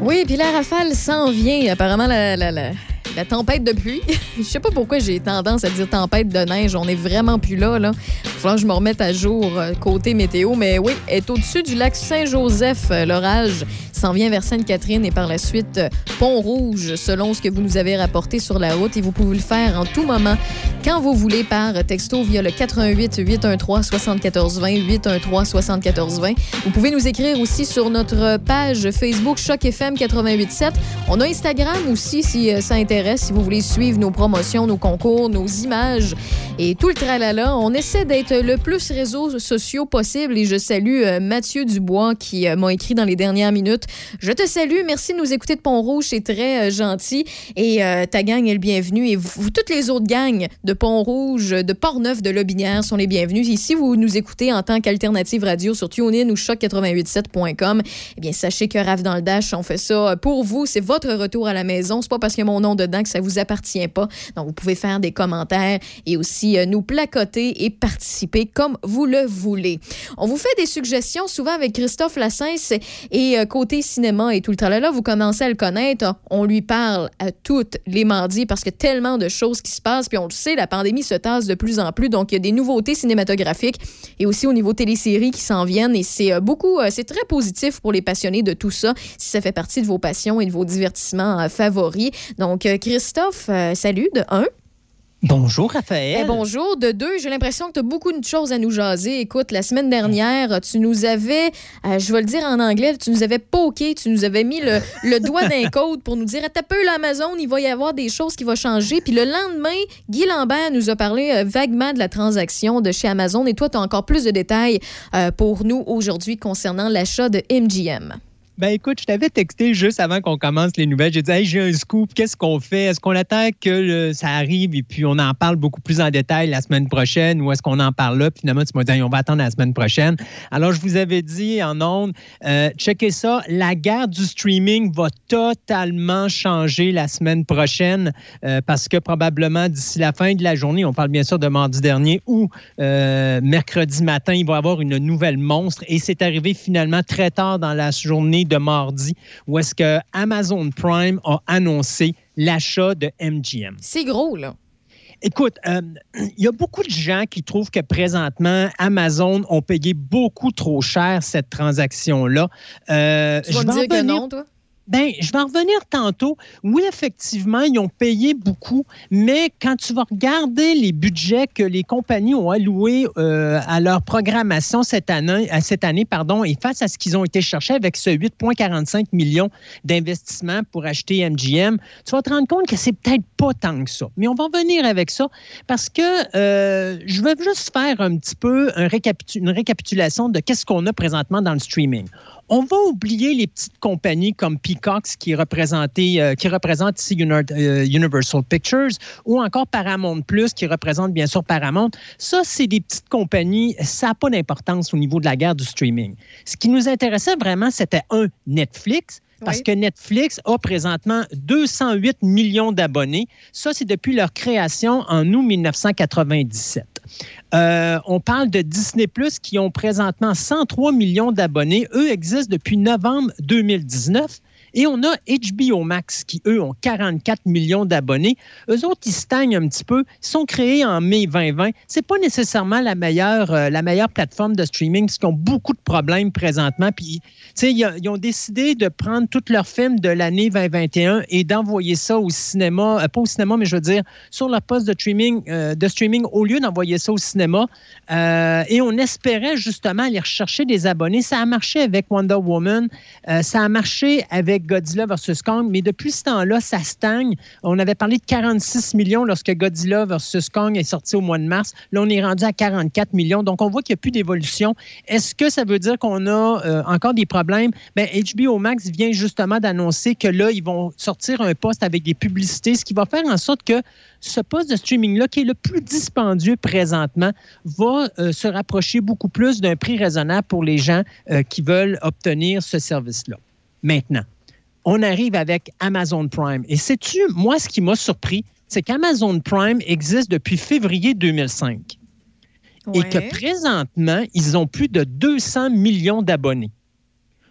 Oui, puis la rafale s'en vient. Apparemment, la, la, la, la tempête de pluie. je sais pas pourquoi j'ai tendance à dire tempête de neige. On est vraiment plus là, là. Il va que je me remette à jour euh, côté météo. Mais oui, est au-dessus du lac Saint-Joseph, euh, l'orage s'en vient vers Sainte-Catherine et par la suite euh, Pont-Rouge, selon ce que vous nous avez rapporté sur la route. Et vous pouvez le faire en tout moment, quand vous voulez, par texto via le 88 813 74 20 813 74 20. Vous pouvez nous écrire aussi sur notre page Facebook Choc FM 88.7. On a Instagram aussi si euh, ça intéresse, si vous voulez suivre nos promotions, nos concours, nos images et tout le tralala. On essaie d'être le plus réseaux sociaux possible et je salue euh, Mathieu Dubois qui m'a écrit dans les dernières minutes. Je te salue, merci de nous écouter de Pont-Rouge, c'est très euh, gentil et euh, ta gang est le bienvenu et toutes les autres gangs de Pont-Rouge, de Port-Neuf, de Lobinière sont les bienvenus. Ici, vous nous écoutez en tant qu'alternative radio sur TuneIn ou choc887.com. Eh bien, sachez que Rave dans le Dash, on fait ça pour vous. C'est votre retour à la maison. C'est pas parce a mon nom dedans que ça vous appartient pas. Donc, vous pouvez faire des commentaires et aussi euh, nous placoter et participer comme vous le voulez. On vous fait des suggestions souvent avec Christophe Lassens et euh, cinéma et tout le tralala, vous commencez à le connaître. On lui parle à toutes les mardis parce que tellement de choses qui se passent. Puis on le sait, la pandémie se tasse de plus en plus. Donc, il y a des nouveautés cinématographiques et aussi au niveau téléséries qui s'en viennent. Et c'est euh, beaucoup, euh, c'est très positif pour les passionnés de tout ça si ça fait partie de vos passions et de vos divertissements euh, favoris. Donc, Christophe, salut de un. Bonjour, Raphaël. Eh, bonjour. De deux, j'ai l'impression que tu as beaucoup de choses à nous jaser. Écoute, la semaine dernière, tu nous avais, euh, je vais le dire en anglais, tu nous avais poké, tu nous avais mis le, le doigt d'un code pour nous dire, à peu l'Amazon, il va y avoir des choses qui vont changer. Puis le lendemain, Guy Lambert nous a parlé euh, vaguement de la transaction de chez Amazon. Et toi, tu as encore plus de détails euh, pour nous aujourd'hui concernant l'achat de MGM. Ben écoute, je t'avais texté juste avant qu'on commence les nouvelles. J'ai dit, hey, j'ai un scoop, qu'est-ce qu'on fait? Est-ce qu'on attend que ça arrive? Et puis on en parle beaucoup plus en détail la semaine prochaine ou est-ce qu'on en parle là? Puis finalement, tu m'as dit, on va attendre la semaine prochaine. Alors, je vous avais dit en ondes, euh, checkez ça, la guerre du streaming va totalement changer la semaine prochaine euh, parce que probablement d'ici la fin de la journée, on parle bien sûr de mardi dernier ou euh, mercredi matin, il va y avoir une nouvelle monstre et c'est arrivé finalement très tard dans la journée de mardi où est-ce que Amazon Prime a annoncé l'achat de MGM. C'est gros, là. Écoute, euh, il y a beaucoup de gens qui trouvent que présentement, Amazon ont payé beaucoup trop cher cette transaction-là. Euh, Tu vas je me vais dire que revenir- non, toi? Ben, je vais en revenir tantôt. Oui, effectivement, ils ont payé beaucoup, mais quand tu vas regarder les budgets que les compagnies ont alloués euh, à leur programmation cette année, à cette année pardon, et face à ce qu'ils ont été chercher avec ce 8,45 millions d'investissements pour acheter MGM, tu vas te rendre compte que c'est peut-être pas tant que ça. Mais on va revenir avec ça parce que euh, je vais juste faire un petit peu une récapitulation de qu'est-ce qu'on a présentement dans le streaming. On va oublier les petites compagnies comme Peacocks qui, euh, qui représente ici euh, Universal Pictures ou encore Paramount Plus qui représente bien sûr Paramount. Ça, c'est des petites compagnies. Ça n'a pas d'importance au niveau de la guerre du streaming. Ce qui nous intéressait vraiment, c'était un Netflix. Parce que Netflix a présentement 208 millions d'abonnés. Ça, c'est depuis leur création en août 1997. Euh, on parle de Disney Plus qui ont présentement 103 millions d'abonnés. Eux existent depuis novembre 2019. Et on a HBO Max qui, eux, ont 44 millions d'abonnés. Eux autres, ils stagnent un petit peu. Ils sont créés en mai 2020. C'est pas nécessairement la meilleure, euh, la meilleure plateforme de streaming parce qu'ils ont beaucoup de problèmes présentement. Puis, tu ils, ils ont décidé de prendre tous leurs films de l'année 2021 et d'envoyer ça au cinéma, euh, pas au cinéma, mais je veux dire, sur leur poste de streaming, euh, de streaming au lieu d'envoyer ça au cinéma. Et on espérait justement aller rechercher des abonnés. Ça a marché avec Wonder Woman. Ça a marché avec Godzilla vs. Kong, mais depuis ce temps-là, ça stagne. On avait parlé de 46 millions lorsque Godzilla vs. Kong est sorti au mois de mars. Là, on est rendu à 44 millions. Donc, on voit qu'il n'y a plus d'évolution. Est-ce que ça veut dire qu'on a euh, encore des problèmes? Bien, HBO Max vient justement d'annoncer que là, ils vont sortir un poste avec des publicités, ce qui va faire en sorte que ce poste de streaming-là, qui est le plus dispendieux présentement, va euh, se rapprocher beaucoup plus d'un prix raisonnable pour les gens euh, qui veulent obtenir ce service-là. Maintenant, on arrive avec Amazon Prime. Et sais-tu, moi, ce qui m'a surpris, c'est qu'Amazon Prime existe depuis février 2005 et que présentement, ils ont plus de 200 millions d'abonnés.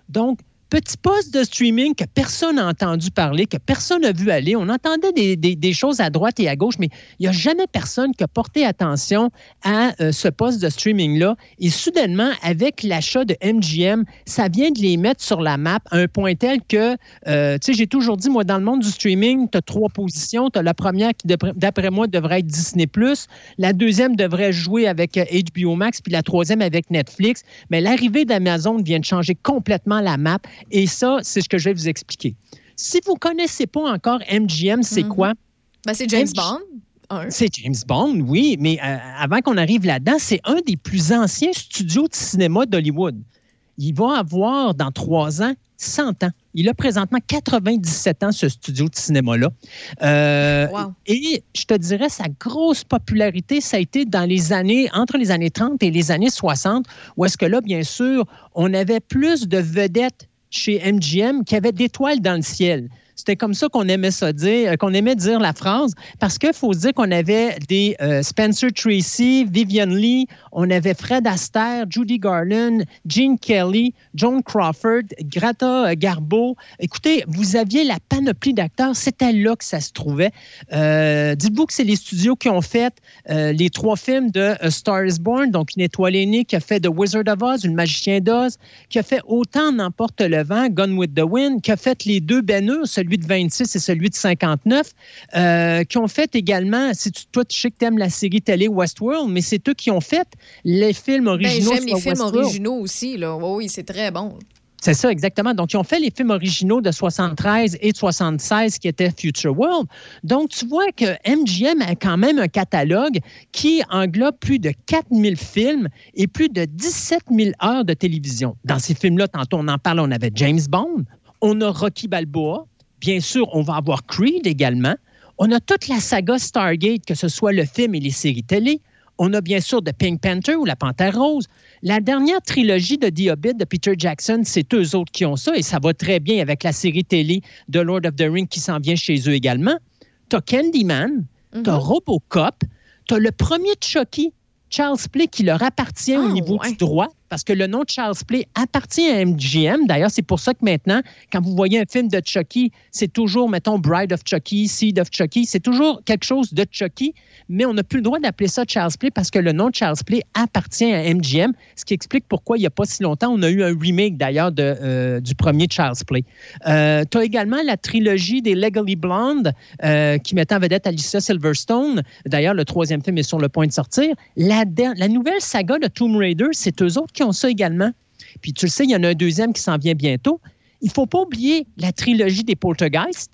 Donc, petit poste de streaming que personne n'a entendu parler, que personne n'a vu aller. On entendait des, des- choses à droite et à gauche, mais il n'y a jamais personne qui a porté attention à euh, ce poste de streaming-là. Et soudainement, avec l'achat de MGM, ça vient de les mettre sur la map à un point tel que, euh, tu sais, j'ai toujours dit, moi, dans le monde du streaming, tu as trois positions. Tu as la première qui, d'après- moi, devrait être Disney+. La deuxième devrait jouer avec euh, HBO Max, puis la troisième avec Netflix. Mais l'arrivée d'Amazon vient de changer complètement la map. Et ça, c'est ce que je vais vous expliquer. Si vous ne connaissez pas encore MGM, c'est quoi? Ben, c'est James MG Bond. C'est James Bond, oui, mais euh, avant qu'on arrive là-dedans, c'est un des plus anciens studios de cinéma d'Hollywood. Il va avoir dans trois ans 100 ans. Il a présentement 97 ans, ce studio de cinéma-là. Euh, Et je te dirais, sa grosse popularité, ça a été dans les années, entre les années 30 et les années 60, où est-ce que là, bien sûr, on avait plus de vedettes chez MGM qui avaient d'étoiles dans le ciel. C'était comme ça qu'on aimait ça dire, euh, qu'on aimait dire la phrase, parce qu'il faut dire qu'on avait des euh, Spencer Tracy, Vivian Lee, on avait Fred Astaire, Judy Garland, Gene Kelly, Joan Crawford, Greta euh, Garbo. Écoutez, vous aviez la panoplie d'acteurs, c'était là que ça se trouvait. Dites-vous que c'est les studios qui ont fait les trois films de A Star is Born, donc Une étoile aînée, qui a fait The Wizard of Oz, Le magicien d'Oz, qui a fait Autant n'emporte le vent, Gone with the Wind, qui a fait les deux Ben Hur, celui de 26 et celui de 59, euh, qui ont fait également, si tu, toi, tu sais que tu aimes la série télé Westworld, mais c'est eux qui ont fait les films Ben, originaux. J'aime les films Westworld. originaux aussi. Là. Oui, oui, c'est très bon. C'est ça, exactement. Donc, ils ont fait les films originaux de 73 et de 76 qui étaient Future World. Donc, tu vois que MGM a quand même un catalogue qui englobe plus de 4000 films et plus de 17 000 heures de télévision. Dans ces films-là, tantôt on en parle, on avait James Bond, on a Rocky Balboa, bien sûr, on va avoir Creed également. On a toute la saga Stargate, que ce soit le film et les séries télé. On a bien sûr The Pink Panther ou La Panthère Rose. La dernière trilogie de The Hobbit de Peter Jackson, c'est eux autres qui ont ça et ça va très bien avec la série télé de Lord of the Rings qui s'en vient chez eux également. T'as Candyman, t'as Robocop, t'as le premier Chucky, Charles Play, qui leur appartient au niveau du droit parce que le nom de Charles Play appartient à MGM. D'ailleurs, c'est pour ça que maintenant, quand vous voyez un film de Chucky, c'est toujours, mettons, Bride of Chucky, Seed of Chucky, c'est toujours quelque chose de Chucky, mais on n'a plus le droit d'appeler ça Charles Play parce que le nom de Charles Play appartient à MGM, ce qui explique pourquoi il n'y a pas si longtemps, on a eu un remake d'ailleurs euh, du premier Charles Play. Euh, tu as également la trilogie des Legally Blonde euh, qui mettait en vedette Alicia Silverstone. D'ailleurs, le troisième film est sur le point de sortir. La nouvelle saga de Tomb Raider, c'est eux autres qui ont ça également. Puis tu le sais, il y en a un deuxième qui s'en vient bientôt. Il ne faut pas oublier la trilogie des Poltergeist.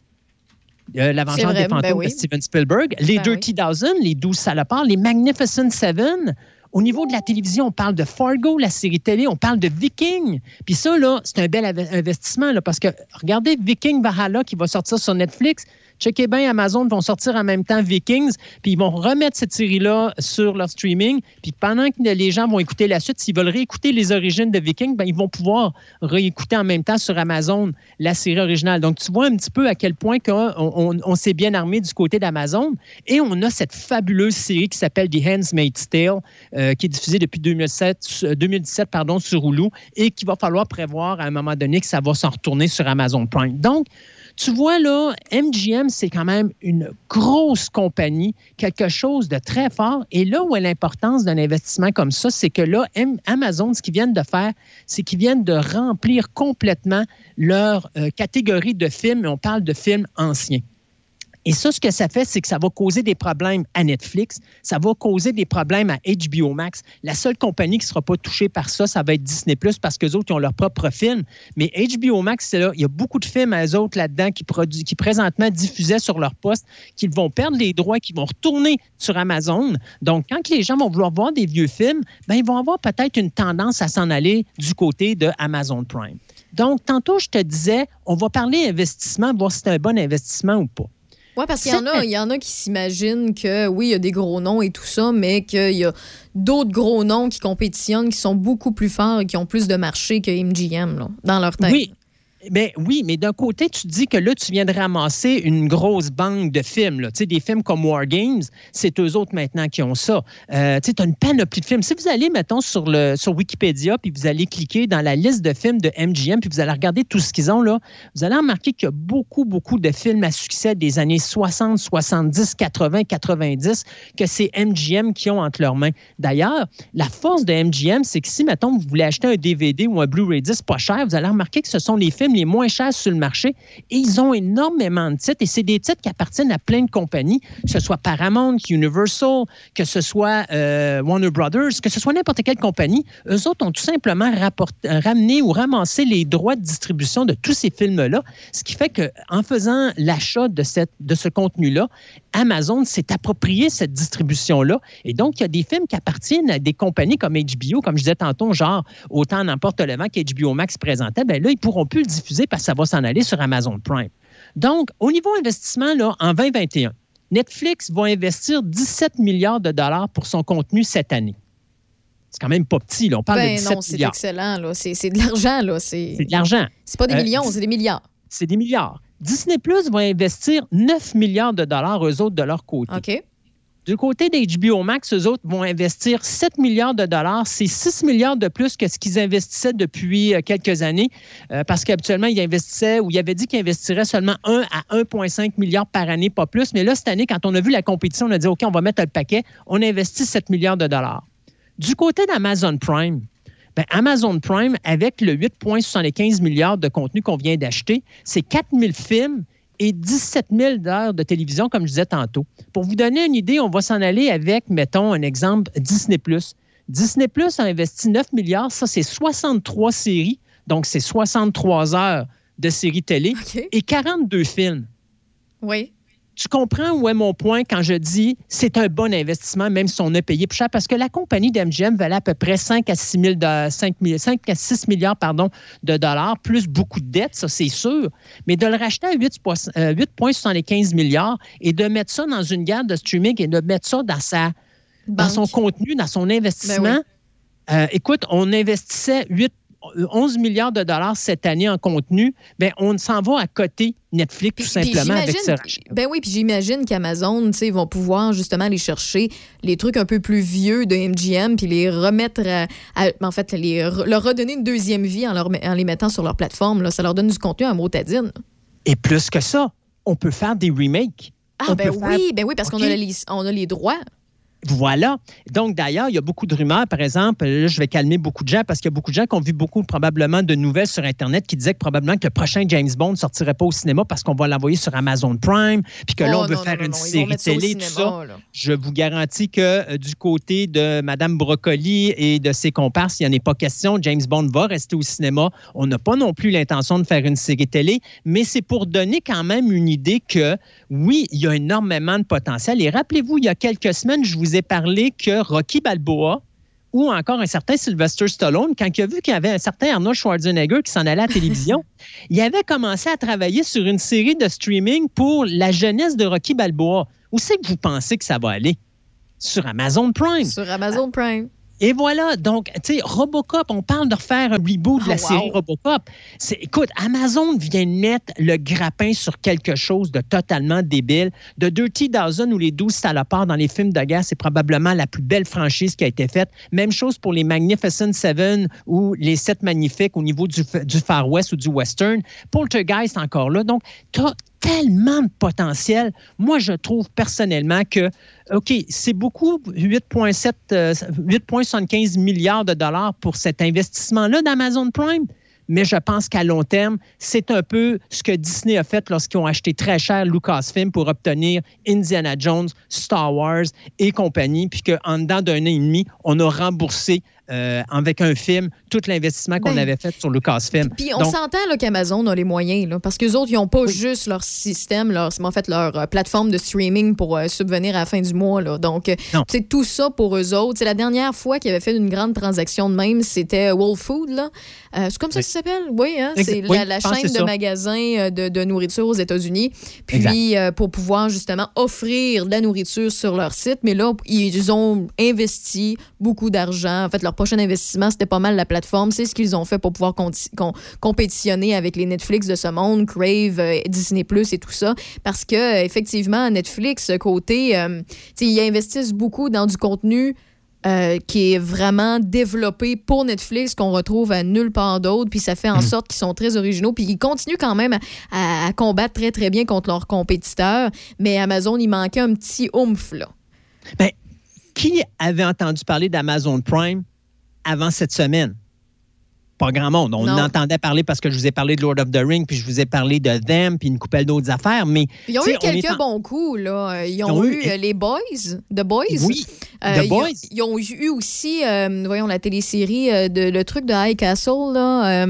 euh, la vengeance vrai, des fantômes ben oui. de Steven Spielberg, les Ben Dirty Dozen, les 12 salopards, les Magnificent Seven. Au niveau de la télévision, on parle de Fargo, la série télé, on parle de Viking. Puis ça, là, c'est un bel investissement, là, parce que regardez Viking Valhalla qui va sortir sur Netflix. Checkez bien, Amazon vont sortir en même temps Vikings, puis ils vont remettre cette série-là sur leur streaming. Puis pendant que les gens vont écouter la suite, s'ils veulent réécouter les origines de Vikings, ben, ils vont pouvoir réécouter en même temps sur Amazon la série originale. Donc, tu vois un petit peu à quel point qu'on- on, s'est bien armé du côté d'Amazon. Et on a cette fabuleuse série qui s'appelle The Handmaid's Tale, euh, qui est diffusée depuis 2007, euh, 2017 pardon, sur Hulu, et qu'il va falloir prévoir à un moment donné que ça va s'en retourner sur Amazon Prime. Donc, tu vois, là, MGM, c'est quand même une grosse compagnie, quelque chose de très fort. Et là où est l'importance d'un investissement comme ça, c'est que là, Amazon, ce qu'ils viennent de faire, c'est qu'ils viennent de remplir complètement leur euh, catégorie de films. Et on parle de films anciens. Et ça, ce que ça fait, c'est que ça va causer des problèmes à Netflix, ça va causer des problèmes à HBO Max. La seule compagnie qui ne sera pas touchée par ça, ça va être Disney Plus parce qu'eux autres, ils ont leur propre film. Mais HBO Max, c'est là, il y a beaucoup de films à eux autres là-dedans qui, qui présentement diffusaient sur leur poste, qu'ils vont perdre les droits, qui vont retourner sur Amazon. Donc, quand les gens vont vouloir voir des vieux films, ben, ils vont avoir peut-être une tendance à s'en aller du côté de Amazon Prime. Donc, tantôt, je te disais, on va parler investissement, voir si c'est un bon investissement ou pas. Oui, parce qu'il y en a, il y en a qui s'imaginent que oui, il y a des gros noms et tout ça, mais qu'il y a d'autres gros noms qui compétitionnent, qui sont beaucoup plus forts et qui ont plus de marché que MGM là, dans leur tête. Oui. Ben oui, mais d'un côté, tu dis que là, tu viens de ramasser une grosse banque de films. Des films comme War Games, c'est eux autres maintenant qui ont ça. Euh, tu as une panoplie de films. Si vous allez, mettons, sur, le, sur Wikipédia, puis vous allez cliquer dans la liste de films de MGM, puis vous allez regarder tout ce qu'ils ont, là, vous allez remarquer qu'il y a beaucoup, beaucoup de films à succès des années 60, 70, 80, 90 que c'est MGM qui ont entre leurs mains. D'ailleurs, la force de MGM, c'est que si, mettons, vous voulez acheter un DVD ou un Blu-ray 10 pas cher, vous allez remarquer que ce sont les films les moins chers sur le marché et ils ont énormément de titres et c'est des titres qui appartiennent à plein de compagnies, que ce soit Paramount, Universal, que ce soit euh, Warner Brothers, que ce soit n'importe quelle compagnie. Eux autres ont tout simplement ramené ou ramassé les droits de distribution de tous ces films-là, ce qui fait qu'en faisant l'achat de, de ce contenu-là, Amazon s'est approprié cette distribution-là. Et donc, il y a des films qui appartiennent à des compagnies comme HBO, comme je disais tantôt, genre Autant n'emporte le vent qu'HBO Max présentait. Bien là, ils pourront plus le diffuser parce que ça va s'en aller sur Amazon Prime. Donc, au niveau investissement, là, en 2021, Netflix va investir 17 milliards de dollars pour son contenu cette année. C'est quand même pas petit, là. On parle de Ben 17 non, c'est excellent. là. C'est c'est de l'argent. là. C'est C'est de l'argent. c'est pas des Euh, millions, c'est des milliards. C'est des milliards. Disney Plus va investir 9 milliards de dollars, eux autres, de leur côté. OK. Du côté d'HBO Max, eux autres vont investir 7 milliards de dollars. C'est 6 milliards de plus que ce qu'ils investissaient depuis euh, quelques années, euh, parce qu'habituellement, ils investissaient, ou ils avaient dit qu'ils investiraient seulement 1 à 1,5 milliards par année, pas plus. Mais là, cette année, quand on a vu la compétition, on a dit, OK, on va mettre le paquet. On investit 7 milliards de dollars. Du côté d'Amazon Prime, ben, Amazon Prime, avec le 8,75 milliards de contenu qu'on vient d'acheter, c'est 4 000 films et 17 000 heures de télévision, comme je disais tantôt. Pour vous donner une idée, on va s'en aller avec, mettons, un exemple, Disney+. Disney+, a investi 9 milliards. Ça, c'est 63 séries, Donc, c'est 63 heures de séries télé et 42 films. Oui. Tu comprends où est mon point quand je dis c'est un bon investissement, même si on a payé plus cher, parce que la compagnie d'MGM valait à peu près 5 à 6, 000 de- 5 000 5 à 6 milliards pardon, de dollars, plus beaucoup de dettes, ça c'est sûr. Mais de le racheter à 8 pois- euh, 8,75 milliards et de mettre ça dans une garde de streaming et de mettre ça dans, sa, dans son contenu, dans son investissement, euh, écoute, on investissait 8 euh, 11 milliards de dollars cette année en contenu, ben on s'en va à côté Netflix tout Puis simplement avec ce. Ben oui, puis j'imagine qu'Amazon, tu sais, vont pouvoir justement aller chercher les trucs un peu plus vieux de MGM puis les remettre à, à- en fait, les, leur redonner une deuxième vie en, leur met- en les mettant sur leur plateforme. Là. Ça leur donne du contenu à motadine. Et plus que ça, on peut faire des remakes. Ah, On ben faire- oui, ben oui, parce qu'on a, les- on a les droits. Voilà. Donc, d'ailleurs, il y a beaucoup de rumeurs. Par exemple, là, je vais calmer beaucoup de gens parce qu'il y a beaucoup de gens qui ont vu beaucoup, probablement, de nouvelles sur Internet qui disaient que probablement que le prochain James Bond ne sortirait pas au cinéma parce qu'on va l'envoyer sur Amazon Prime, puis que là, Oh, on veut non, faire non, une non, série télé, tout ça. là. Je vous garantis que euh, du côté de Mme Brocoli et de ses comparses, il n'y en est pas question. James Bond va rester au cinéma. On n'a pas non plus l'intention de faire une série télé, mais c'est pour donner quand même une idée que, oui, il y a énormément de potentiel. Et rappelez-vous, il y a quelques semaines, je vous ai parlé que Rocky Balboa ou encore un certain Sylvester Stallone, quand il a vu qu'il y avait un certain Arnold Schwarzenegger qui s'en allait à la télévision, il avait commencé à travailler sur une série de streaming pour la jeunesse de Rocky Balboa. Où c'est que vous pensez que ça va aller? Sur Amazon Prime. Sur Amazon Prime. Et voilà, donc, tu sais, Robocop, on parle de refaire un reboot de la Oh, série. Robocop. C'est- Écoute, Amazon vient mettre le grappin sur quelque chose de totalement débile. De Dirty Dozen ou les 12 salopards dans les films de guerre, c'est probablement la plus belle franchise qui a été faite. Même chose pour les Magnificent Seven ou les Sept Magnifiques au niveau du, du Far West ou du Western. Poltergeist encore là. Donc, tu as tellement de potentiel. Moi, je trouve personnellement que, OK, c'est beaucoup, 8,7, euh, 8,75 milliards de dollars pour cet investissement-là d'Amazon Prime. Mais je pense qu'à long terme, c'est un peu ce que Disney a fait lorsqu'ils ont acheté très cher Lucasfilm pour obtenir Indiana Jones, Star Wars et compagnie, puis qu'en dedans d'un an et demi, on a remboursé euh, avec un film tout l'investissement qu'on Ben, avait fait sur Lucasfilm. Puis on s'entend qu'Amazon a les moyens, là, parce qu'eux autres, ils n'ont pas juste leur système, leur, en fait, leur euh, plateforme de streaming pour euh, subvenir à la fin du mois. Là. Donc, c'est tout ça pour eux autres. C'est la dernière fois qu'ils avaient fait une grande transaction de même, c'était Whole Food. Là. C'est comme ça que ça s'appelle? Oui, hein? C'est Oui, la, chaîne de magasins de, de nourriture aux États-Unis. Puis, pour pouvoir justement offrir de la nourriture sur leur site. Mais là, ils ont investi beaucoup d'argent. En fait, leur prochain investissement, c'était pas mal la plateforme. C'est ce qu'ils ont fait pour pouvoir compétitionner avec les Netflix de ce monde, Crave, euh, Disney Plus et tout ça. Parce que, euh, effectivement, Netflix, côté, euh, ils investissent beaucoup dans du contenu. euh, qui est vraiment développé pour Netflix, qu'on retrouve à nulle part d'autre, puis ça fait en sorte qu'ils sont très originaux, puis ils continuent quand même à, à- à combattre très, très bien contre leurs compétiteurs, mais Amazon, il manquait un petit oomph, là. Ben, qui avait entendu parler d'Amazon Prime? Avant cette semaine? Pas grand monde. On Non. entendait parler parce que je vous ai parlé de Lord of the Ring, puis je vous ai parlé de Them, puis une couple d'autres affaires. Mais Ils ont eu quelques en- bons coups, là. Ils ont, Ils ont eu, eu- euh, les Boys, The Boys. Oui, Euh, The Boys. Ils, ont eu aussi, euh, voyons, la télésérie, de, le truc de High Castle, là.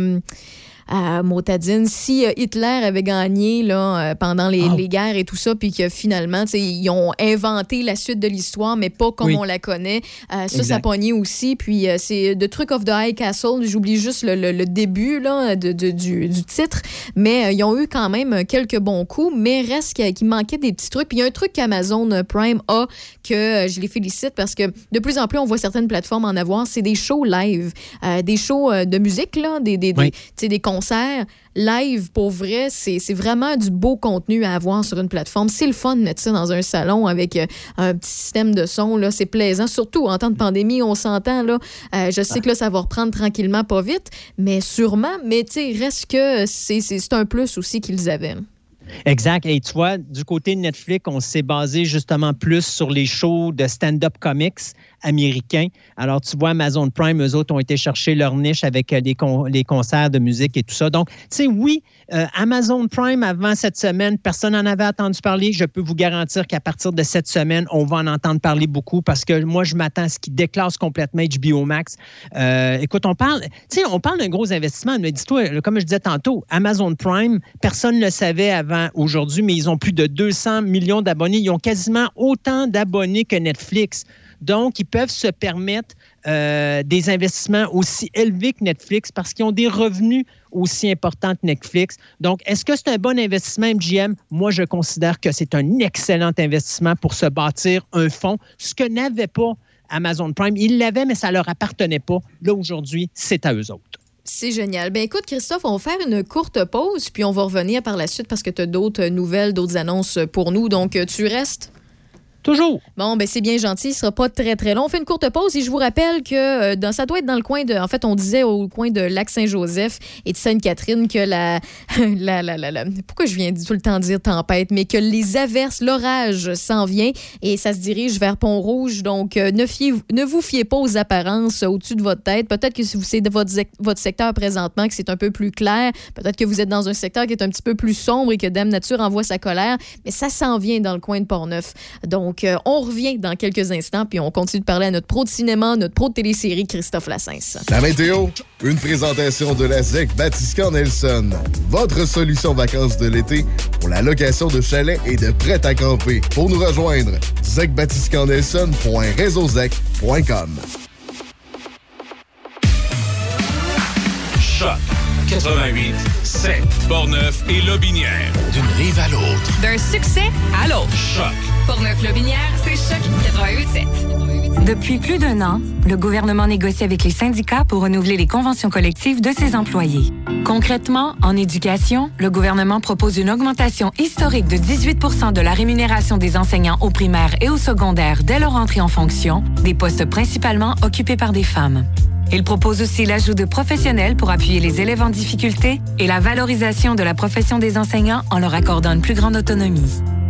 À Motadine, si euh, Hitler avait gagné là, euh, pendant les, Ah. les guerres et tout ça, puis que finalement, ils ont inventé la suite de l'histoire, mais pas comme Oui. on la connaît. Euh, ça, ça pognait aussi. Puis euh, c'est The Truc of the High Castle. J'oublie juste le, le- le début là, de- de- du, du titre. Mais euh, ils ont eu quand même quelques bons coups, mais reste qu'il manquait des petits trucs. Puis il y a un truc qu'Amazon Prime a que euh, je les félicite parce que de plus en plus, on voit certaines plateformes en avoir. C'est des shows live, euh, des shows euh, de musique, là, des, des, des- Oui. sais, des concerts live pour vrai. C'est vraiment du beau contenu à avoir sur une plateforme. C'est le fun de mettre ça dans un salon avec un petit système de son. là. C'est plaisant, surtout en temps de pandémie, on s'entend. là. Euh, je sais que là, ça va reprendre tranquillement, pas vite, mais sûrement. Mais tu sais, reste que c'est un plus aussi qu'ils avaient. Exact. Et tu vois, du côté de Netflix, on s'est basé justement plus sur les shows de stand-up comics américains. Alors, tu vois, Amazon Prime, eux autres ont été chercher leur niche avec euh, les, con- les concerts de musique et tout ça. Donc, tu sais, oui, euh, Amazon Prime, avant cette semaine, personne n'en avait entendu parler. Je peux vous garantir qu'à partir de cette semaine, on va en entendre parler beaucoup parce que moi, je m'attends à ce qu'ils déclassent complètement HBO Max. Euh, écoute, on parle, tu sais, on parle d'un gros investissement, mais dis-toi, comme je disais tantôt, Amazon Prime, personne ne le savait avant aujourd'hui, mais ils ont plus de 200 millions d'abonnés. Ils ont quasiment autant d'abonnés que Netflix. Donc, ils peuvent se permettre euh, des investissements aussi élevés que Netflix parce qu'ils ont des revenus aussi importants que Netflix. Donc, est-ce que c'est un bon investissement, MGM? Moi, je considère que c'est un excellent investissement pour se bâtir un fonds, ce que n'avait pas Amazon Prime. Ils l'avaient, mais ça ne leur appartenait pas. Là, aujourd'hui, c'est à eux autres. C'est génial. Ben écoute, Christophe, on va faire une courte pause, puis on va revenir par la suite parce que tu as d'autres nouvelles, d'autres annonces pour nous. Donc, tu restes? Toujours. Bon, ben c'est bien gentil. Ce sera pas très, très long. On fait une courte pause et je vous rappelle que euh, ça doit être dans le coin de. En fait, on disait au coin de Lac-Saint-Joseph et de Sainte-Catherine que la, la, la, la, la- Pourquoi je viens tout le temps dire tempête, mais que les averses, l'orage s'en vient et ça se dirige vers Pont-Rouge. Donc, euh, ne, fiez, ne vous fiez pas aux apparences au-dessus de votre tête. Peut-être que si vous c'est votre, votre secteur présentement, que c'est un peu plus clair. Peut-être que vous êtes dans un secteur qui est un petit peu plus sombre et que Dame Nature envoie sa colère. Mais ça s'en vient dans le coin de Port-Neuf. Donc, euh, on revient dans quelques instants, puis on continue de parler à notre pro de cinéma, notre pro de télésérie, Christophe Lassens. La météo, une présentation de la ZEC Batiscan Nelson. Votre solution vacances de l'été pour la location de chalets et de prêts à camper. Pour nous rejoindre, zecbatiscannelson.réseauzec.com. Choc 88 7 Portneuf et Lobinière. D'une rive à l'autre. D'un succès à l'autre. Choc Pour neuf Lobinière, c'est Choc 88.7. Depuis plus d'un an, le gouvernement négocie avec les syndicats pour renouveler les conventions collectives de ses employés. Concrètement, en éducation, le gouvernement propose une augmentation historique de 18% de la rémunération des enseignants au primaire et au secondaire dès leur entrée en fonction, des postes principalement occupés par des femmes. Il propose aussi l'ajout de professionnels pour appuyer les élèves en difficulté et la valorisation de la profession des enseignants en leur accordant une plus grande autonomie.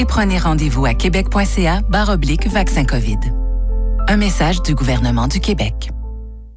et prenez rendez-vous à québec.ca oblique vaccin COVID. Un message du gouvernement du Québec.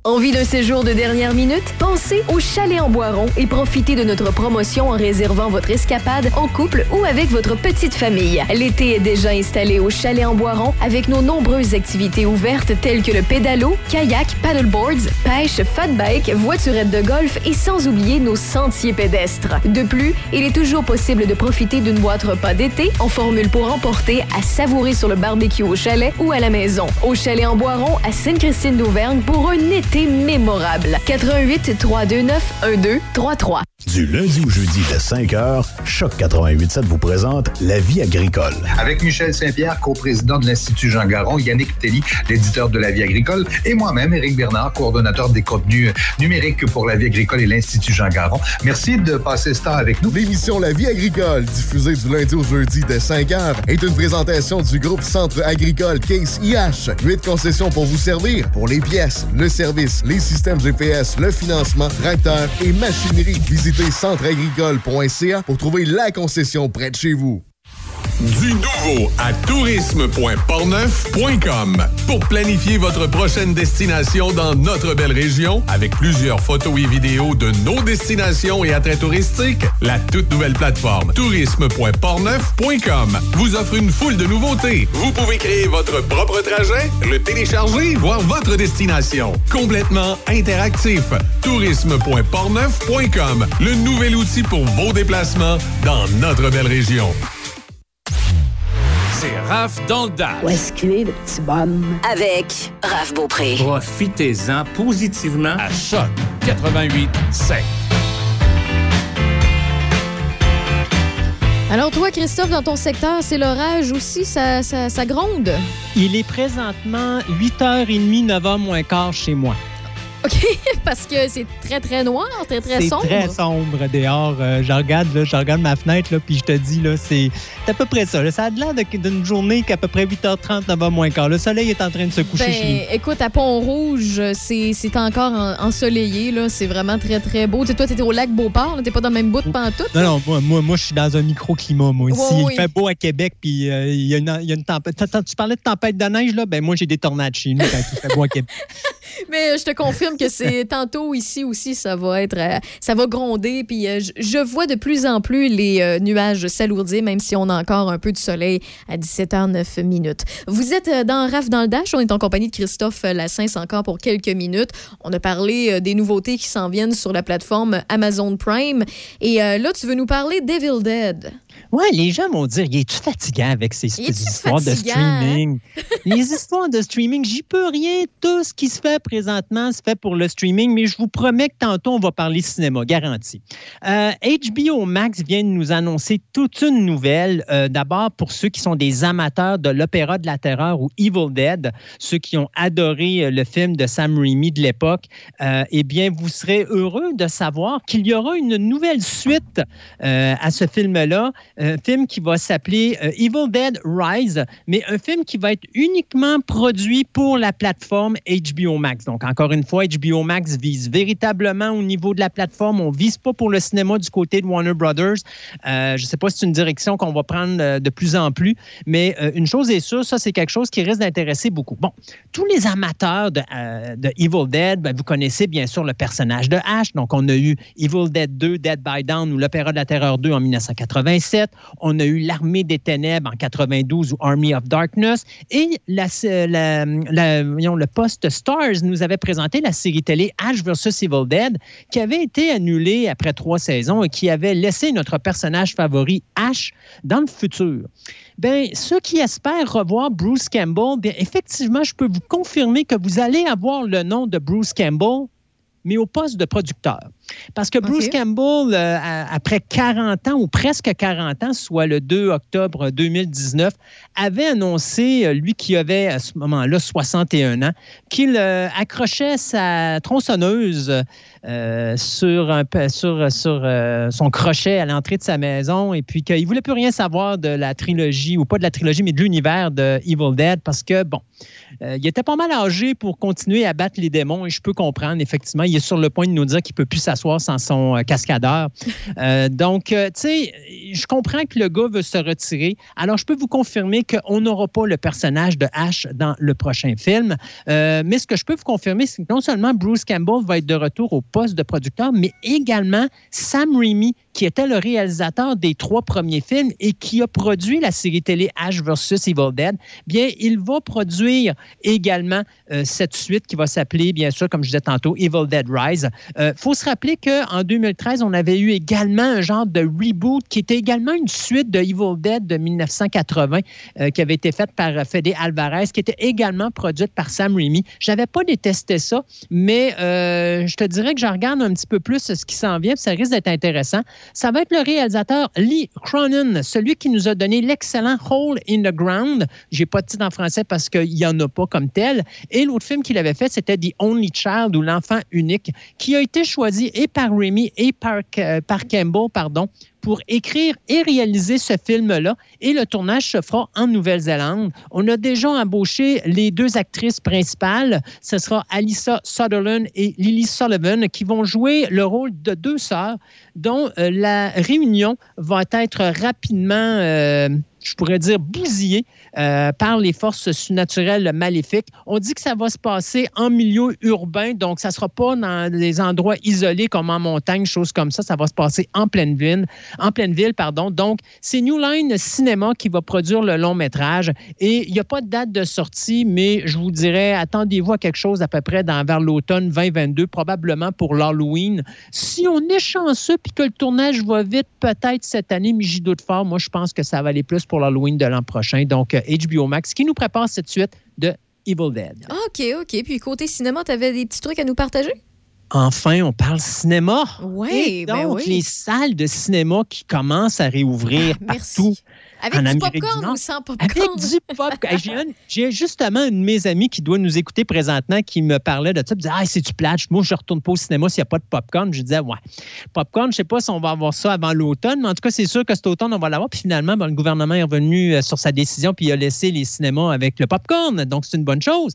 Envie d'un séjour de dernière minute? Pensez au Chalet en Boiron et profitez de notre promotion en réservant votre escapade en couple ou avec votre petite famille. L'été est déjà installé au Chalet en Boiron avec nos nombreuses activités ouvertes telles que le pédalo, kayak, paddleboards, pêche, fat bike, voiturette de golf et sans oublier nos sentiers pédestres. De plus, il est toujours possible de profiter d'une boîte repas d'été en formule pour emporter à savourer sur le barbecue au chalet ou à la maison. Au Chalet en Boiron à Sainte-Christine d'Auvergne pour un été mémorable. 88 329 1233. Du lundi au jeudi de 5h, Choc 88.7 vous présente La vie agricole. Avec Michel Saint-Pierre, coprésident de l'Institut Jean Garon, Yannick Telly, l'éditeur de La vie agricole, et moi-même, Éric Bernard, coordonnateur des contenus numériques pour La vie agricole et l'Institut Jean Garon. Merci de passer ce temps avec nous. L'émission La vie agricole, diffusée du lundi au jeudi de 5h, est une présentation du groupe Centre agricole Case IH. Huit concessions pour vous servir pour les pièces, le service, les systèmes GPS, le financement, tracteurs et machinerie. Visitez centreagricole.ca pour trouver la concession près de chez vous. Du nouveau à tourisme.portneuf.com pour planifier votre prochaine destination dans notre belle région avec plusieurs photos et vidéos de nos destinations et attraits touristiques. La toute nouvelle plateforme tourisme.portneuf.com vous offre une foule de nouveautés. Vous pouvez créer votre propre trajet, le télécharger, voir votre destination. Complètement interactif. tourisme.portneuf.com le nouvel outil pour vos déplacements dans notre belle région. C'est Raph dans le Dash. Où est-ce qu'il est, le petit bonhomme? Avec Raph Beaupré. Profitez-en positivement à Choc 88 7. Alors, toi, Christophe, dans ton secteur, c'est l'orage aussi, ça, ça, ça gronde? Il est présentement 8h30, 9h moins quart chez moi. OK, parce que c'est très, très noir, très, très C'est sombre. très sombre dehors. Euh, je, regarde, là, je regarde ma fenêtre, là, puis je te dis, là, c'est c'est à peu près ça. là. Ça a l'air d'une journée qu'à peu près 8h30, 9h moins quart. Le soleil est en train de se coucher chez nous. Ben, écoute, à Pont-Rouge, c'est c'est encore en- ensoleillé. là. C'est vraiment très, très beau. Tu sais, toi, t'étais au lac Beauport. T'es pas dans le même bout de pantoute. Non, non, moi, moi, moi, je suis dans un microclimat, moi, ici. Oui. Il fait beau à Québec, puis euh, il y, a une- il y a une tempête. Attends, tu parlais de tempête de neige, là? Ben, moi, j'ai des tornades chez nous quand il fait beau à Québec. Mais je te confirme que c'est tantôt ici aussi, ça va être, euh, ça va gronder. Puis euh, je, vois de plus en plus les euh, nuages s'alourdir, même si on a encore un peu de soleil à 17h09 minutes. Vous êtes euh, dans RAF dans le Dash. On est en compagnie de Christophe Lassens encore pour quelques minutes. On a parlé euh, des nouveautés qui s'en viennent sur la plateforme Amazon Prime. Et euh, là, tu veux nous parler d'Evil Dead. Ouais, les gens vont dire, il est-tu fatigant avec ces histoires de fatigant, streaming? les histoires de streaming, j'y peux rien. Tout ce qui se fait présentement se fait pour le streaming, mais je vous promets que tantôt, on va parler cinéma, garanti. Euh, HBO Max vient de nous annoncer toute une nouvelle. Euh, D'abord, pour ceux qui sont des amateurs de l'opéra de la terreur ou Evil Dead, ceux qui ont adoré euh, le film de Sam Raimi de l'époque, euh, eh bien, vous serez heureux de savoir qu'il y aura une nouvelle suite euh, à ce film-là, un film qui va s'appeler euh, Evil Dead Rise, mais un film qui va être uniquement produit pour la plateforme HBO Max. Donc, encore une fois, HBO Max vise véritablement au niveau de la plateforme. On ne vise pas pour le cinéma du côté de Warner Brothers. Euh, je ne sais pas si c'est une direction qu'on va prendre euh, de plus en plus, mais une chose est sûre, ça, c'est quelque chose qui risque d'intéresser beaucoup. Bon, tous les amateurs de, Evil Dead, ben, vous connaissez bien sûr le personnage de Ash. Donc, on a eu Evil Dead 2, Dead by Dawn ou l'Opéra de la Terreur 2 en 1987. On a eu L'Armée des Ténèbres en 92 ou Army of Darkness. Et la, le poste Stars nous avait présenté la série télé Ash vs. Evil Dead qui avait été annulée après trois saisons et qui avait laissé notre personnage favori Ash dans le futur. Ben, ceux qui espèrent revoir Bruce Campbell, bien, effectivement, je peux vous confirmer que vous allez avoir le nom de Bruce Campbell, mais au poste de producteur. Parce que Bruce Campbell, euh, après 40 ans ou presque 40 ans, soit le 2 octobre 2019, avait annoncé, euh, lui qui avait à ce moment-là 61 ans, qu'il euh, accrochait sa tronçonneuse euh, sur, euh, son crochet à l'entrée de sa maison et puis qu'il ne voulait plus rien savoir de la trilogie, ou pas de la trilogie, mais de l'univers de Evil Dead parce que, bon, euh, il était pas mal âgé pour continuer à battre les démons et je peux comprendre, effectivement, il est sur le point de nous dire qu'il ne peut plus s'asseoir sans son cascadeur. Donc, tu sais, je comprends que le gars veut se retirer. Alors, je peux vous confirmer qu'on n'aura pas le personnage de Ash dans le prochain film. Mais ce que je peux vous confirmer, c'est que non seulement Bruce Campbell va être de retour au poste de producteur, mais également Sam Raimi, qui était le réalisateur des trois premiers films et qui a produit la série télé Ash vs. Evil Dead, bien, il va produire également euh, cette suite qui va s'appeler, bien sûr, comme je disais tantôt, Evil Dead Rise. Il faut se rappeler qu'en 2013, on avait eu également un genre de reboot qui était également une suite de Evil Dead de 1980 euh, qui avait été faite par euh, Fede Alvarez, qui était également produite par Sam Raimi. J'avais pas détesté ça, mais euh, je te dirais que je regarde un petit peu plus ce qui s'en vient, puis ça risque d'être intéressant. Ça va être le réalisateur Lee Cronin, celui qui nous a donné l'excellent Hole in the Ground. J'ai pas de titre en français parce qu'il y en a pas comme tel. Et l'autre film qu'il avait fait, c'était The Only Child ou L'enfant unique, qui a été choisi et par Raimi et par, euh, Campbell, pardon, pour écrire et réaliser ce film-là. Et le tournage se fera en Nouvelle-Zélande. On a déjà embauché les deux actrices principales. Ce sera Alyssa Sutherland et Lily Sullivan qui vont jouer le rôle de deux sœurs dont euh, la réunion va être rapidement, euh, je pourrais dire, bousillée euh, par les forces surnaturelles maléfiques. On dit que ça va se passer en milieu urbain, donc ça ne sera pas dans des endroits isolés comme en montagne, choses comme ça. Ça va se passer en pleine ville. En pleine ville pardon. Donc, c'est New Line Cinéma qui va produire le long métrage. Et il n'y a pas de date de sortie, mais je vous dirais, attendez-vous à quelque chose à peu près dans, vers l'automne 2022, probablement pour l'Halloween. Si on est chanceux puis que le tournage va vite, peut-être cette année, mais j'y doute. Moi, je pense que ça va aller plus pour l'Halloween de l'an prochain. Donc, euh, HBO Max qui nous prépare cette suite de Evil Dead. OK, OK. Puis côté cinéma, tu avais des petits trucs à nous partager? Enfin, on parle cinéma. Oui, Et ben donc, oui. les salles de cinéma qui commencent à réouvrir Merci. partout. Avec en du Amérique du popcorn Nord. ou sans popcorn? Avec du popcorn. J'ai un- justement une de mes amies qui doit nous écouter présentement qui me parlait de ça. Elle me disait Ah, c'est du plate? Moi, je ne retourne pas au cinéma s'il n'y a pas de popcorn. Je disais Ouais. Popcorn, je ne sais pas si on va avoir ça avant l'automne, mais en tout cas, c'est sûr que cet automne, on va l'avoir. Puis finalement, ben, le gouvernement est revenu euh, sur sa décision puis il a laissé les cinémas avec le popcorn. Donc, c'est une bonne chose.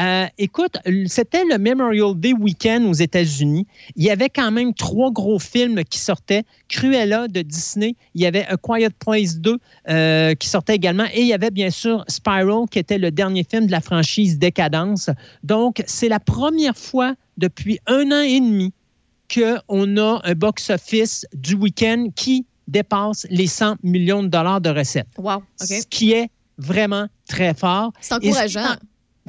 Euh, écoute, c'était le Memorial Day weekend aux États-Unis. Il y avait quand même trois gros films qui sortaient. Cruella de Disney. Il y avait A Quiet Place 2 euh, qui sortait également. Et il y avait bien sûr Spiral qui était le dernier film de la franchise Décadence. Donc, c'est la première fois depuis un an et demi qu'on a un box-office du week-end qui dépasse les 100 millions de dollars de recettes. Wow, OK. Ce qui est vraiment très fort. C'est ce encourageant. en-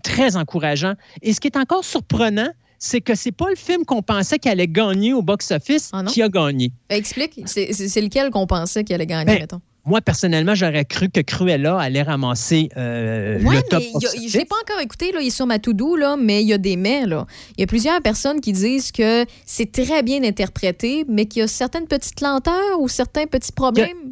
Très encourageant. Et ce qui est encore surprenant, c'est que c'est pas le film qu'on pensait qu'il allait gagner au box-office Ah qui a gagné. Ben, explique, c'est lequel qu'on pensait qu'il allait gagner, Ben, mettons? Moi, personnellement, j'aurais cru que Cruella allait ramasser euh, Ouais, le top je l'ai pas encore écouté, là, il est sur ma to-do, là, mais il y a des mais. Là. Il y a plusieurs personnes qui disent que c'est très bien interprété, mais qu'il y a certaines petites lenteurs ou certains petits problèmes.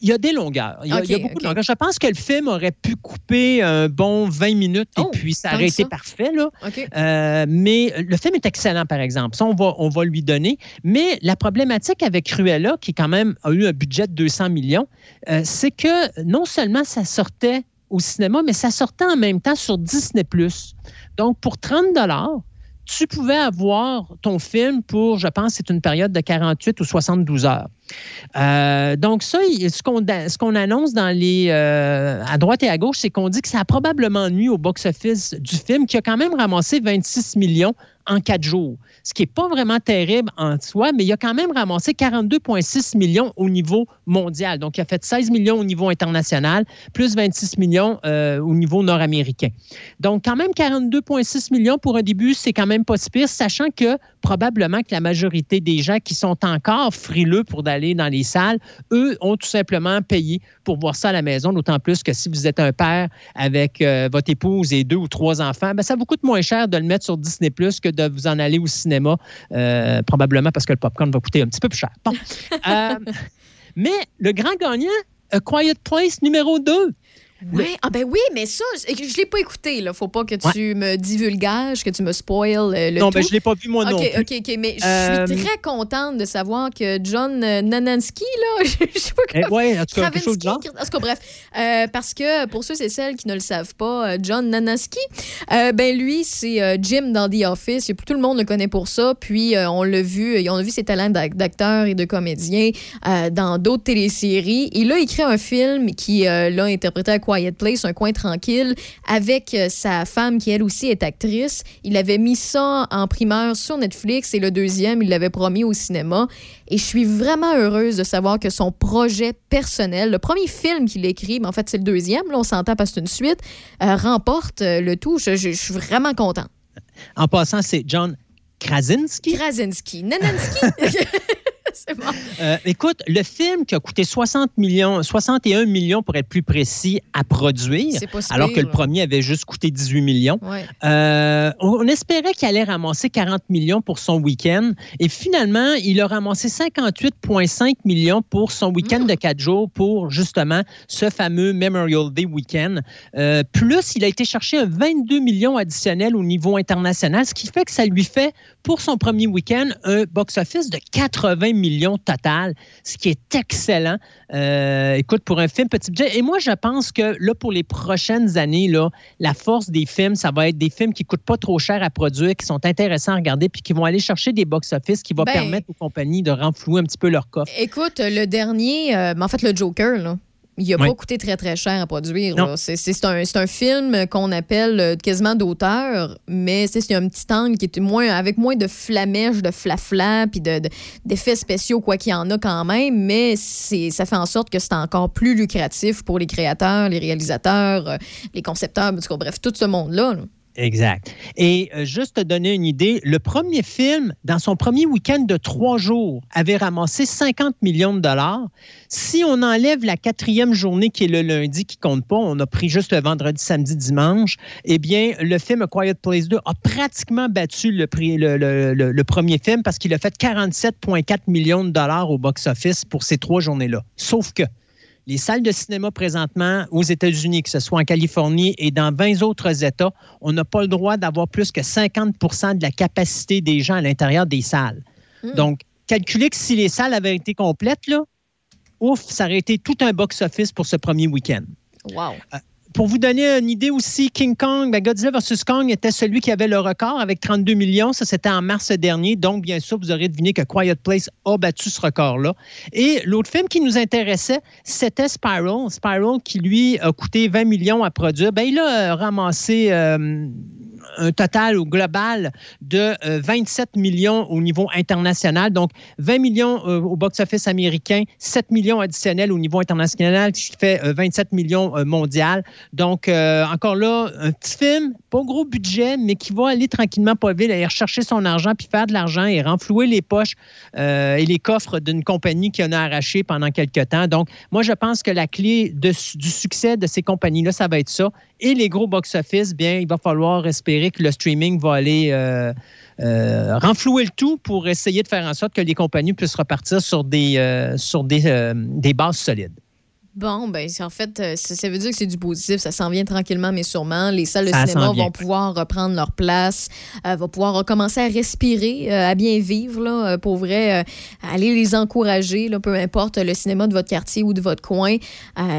Il y a des longueurs. Il y a, y beaucoup de longueurs. Je pense que le film aurait pu couper un bon 20 minutes et puis ça Oh, aurait été ça? parfait. Là. Euh, mais le film est excellent, par exemple. Ça, on va, on va lui donner. Mais la problématique avec Cruella, qui quand même a eu un budget de 200 millions, euh, c'est que non seulement ça sortait au cinéma, mais ça sortait en même temps sur Disney+. Donc, pour 30 tu pouvais avoir ton film pour, je pense, c'est une période de 48 ou 72 heures. Euh, donc, ça, il- ce qu'on ce qu'on annonce dans les, euh, à droite et à gauche, c'est qu'on dit que ça a probablement nuit au box-office du film, qui a quand même ramassé 26 millions en quatre jours. Ce qui n'est pas vraiment terrible en soi, mais il a quand même ramassé 42,6 millions au niveau mondial. Donc, il a fait 16 millions au niveau international, plus 26 millions euh, au niveau nord-américain. Donc, quand même 42,6 millions pour un début, c'est quand même pas si pire, sachant que probablement que la majorité des gens qui sont encore frileux pour d'aller dans les salles, eux ont tout simplement payé pour voir ça à la maison, d'autant plus que si vous êtes un père avec euh, votre épouse et deux ou trois enfants, ben, ça vous coûte moins cher de le mettre sur Disney Plus que de vous en aller au cinéma, euh, probablement parce que le popcorn va coûter un petit peu plus cher. Bon. Euh, mais le grand gagnant, A Quiet Place numéro 2. Oui, ah ben oui, mais ça, je ne l'ai pas écouté. Là. Faut pas que tu me divulgages, que tu me spoil euh, le non, tout. ben, je ne l'ai pas vu moi non OK, plus. OK, OK. Mais je Euh, suis très contente de savoir que John euh, Nanansky, là, je sais pas Eh, comment... ouais, en tout cas, quelque chose de genre. En tout cas, bref. Euh, parce que pour ceux et celles qui ne le savent pas, euh, John Nanansky, euh, ben lui, c'est euh, Jim dans The Office. Et Tout le monde le connaît pour ça. Puis euh, on l'a vu, on a vu ses talents d'ac- d'acteur et de comédien euh, dans d'autres téléséries. Il a écrit un film qui euh, l'a interprété à Quiet Place, Un coin tranquille, avec euh, sa femme qui elle aussi est actrice. Il avait mis ça en primeur sur Netflix et le deuxième, il l'avait promis au cinéma. Et je suis vraiment heureuse de savoir que son projet personnel, le premier film qu'il écrit, mais en fait c'est le deuxième, là on s'entend parce que c'est une suite, euh, remporte euh, le tout. Je, je- je suis vraiment contente. En passant, c'est John Krasinski? Krasinski, Nanansky. c'est bon. Euh, écoute, le film qui a coûté 60 millions, 61 millions pour être plus précis à produire, alors que le premier avait juste coûté 18 millions. Ouais. Euh, on, espérait qu'il allait ramasser 40 millions pour son week-end et finalement, il a ramassé 58,5 millions pour son week-end de quatre jours pour justement ce fameux Memorial Day week-end. Euh, plus, il a été chercher un 22 millions additionnel au niveau international, ce qui fait que ça lui fait pour son premier week-end un box-office de 80 millions total, ce qui est excellent. Euh, écoute, pour un film petit budget. Et moi, je pense que là, pour les prochaines années, là, la force des films, ça va être des films qui coûtent pas trop cher à produire, qui sont intéressants à regarder, puis qui vont aller chercher des box-office qui vont Ben- permettre aux compagnies de renflouer un petit peu leur coffre. Écoute, le dernier, euh, mais en fait, le Joker, là. Il n'a Oui. pas coûté très, très cher à produire. C'est c'est un, c'est un film qu'on appelle euh, quasiment d'auteur, mais c'est c'est un petit angle qui est moins, avec moins de flamèche, de flafla, puis de- de- d'effets spéciaux, quoi qu'il y en a quand même, mais c'est- ça fait en sorte que c'est encore plus lucratif pour les créateurs, les réalisateurs, euh, les concepteurs, bref, tout ce monde-là. là. Exact. Et euh, juste te donner une idée, le premier film, dans son premier week-end de trois jours, avait ramassé 50 millions de dollars. Si on enlève la quatrième journée qui est le lundi, qui compte pas, on a pris juste le vendredi, samedi, dimanche, eh bien, le film A Quiet Place 2 a pratiquement battu le, prix, le, le- premier film parce qu'il a fait 47,4 millions de dollars au box-office pour ces trois journées-là. Sauf que, les salles de cinéma présentement aux États-Unis, que ce soit en Californie et dans 20 autres États, on n'a pas le droit d'avoir plus que 50% de la capacité des gens à l'intérieur des salles. Hmm. Donc, calculez que si les salles avaient été complètes, là, ouf, ça aurait été tout un box-office pour ce premier week-end. Wow. Pour vous donner une idée aussi, King Kong, ben Godzilla vs. Kong était celui qui avait le record avec 32 millions. Ça, c'était en mars dernier. Donc, bien sûr, vous aurez deviné que Quiet Place a battu ce record-là. Et l'autre film qui nous intéressait, c'était Spiral. Spiral, qui lui a coûté 20 millions à produire. Ben, il a ramassé euh, un total au global de euh, 27 millions au niveau international. Donc, 20 millions euh, au box-office américain, 7 millions additionnels au niveau international, qui fait euh, 27 millions euh, mondial. Donc, euh, encore là, un petit film, pas gros budget, mais qui va aller tranquillement pas vite, aller rechercher son argent, puis faire de l'argent et renflouer les poches euh, et les coffres d'une compagnie qui en a arraché pendant quelques temps. Donc, moi, je pense que la clé du succès de ces compagnies-là, ça va être ça. Et les gros box-office, bien, il va falloir espérer que le streaming va aller euh, euh, renflouer le tout pour essayer de faire en sorte que les compagnies puissent repartir sur des, euh, bases solides. Bon, ben, en fait, euh, ça, ça veut dire que c'est du positif. Ça s'en vient tranquillement, mais sûrement. Les salles de Ça cinéma vont pouvoir reprendre leur place, euh, vont pouvoir recommencer à respirer, euh, à bien vivre. Là, pour vrai, euh, aller les encourager, là, peu importe le cinéma de votre quartier ou de votre coin.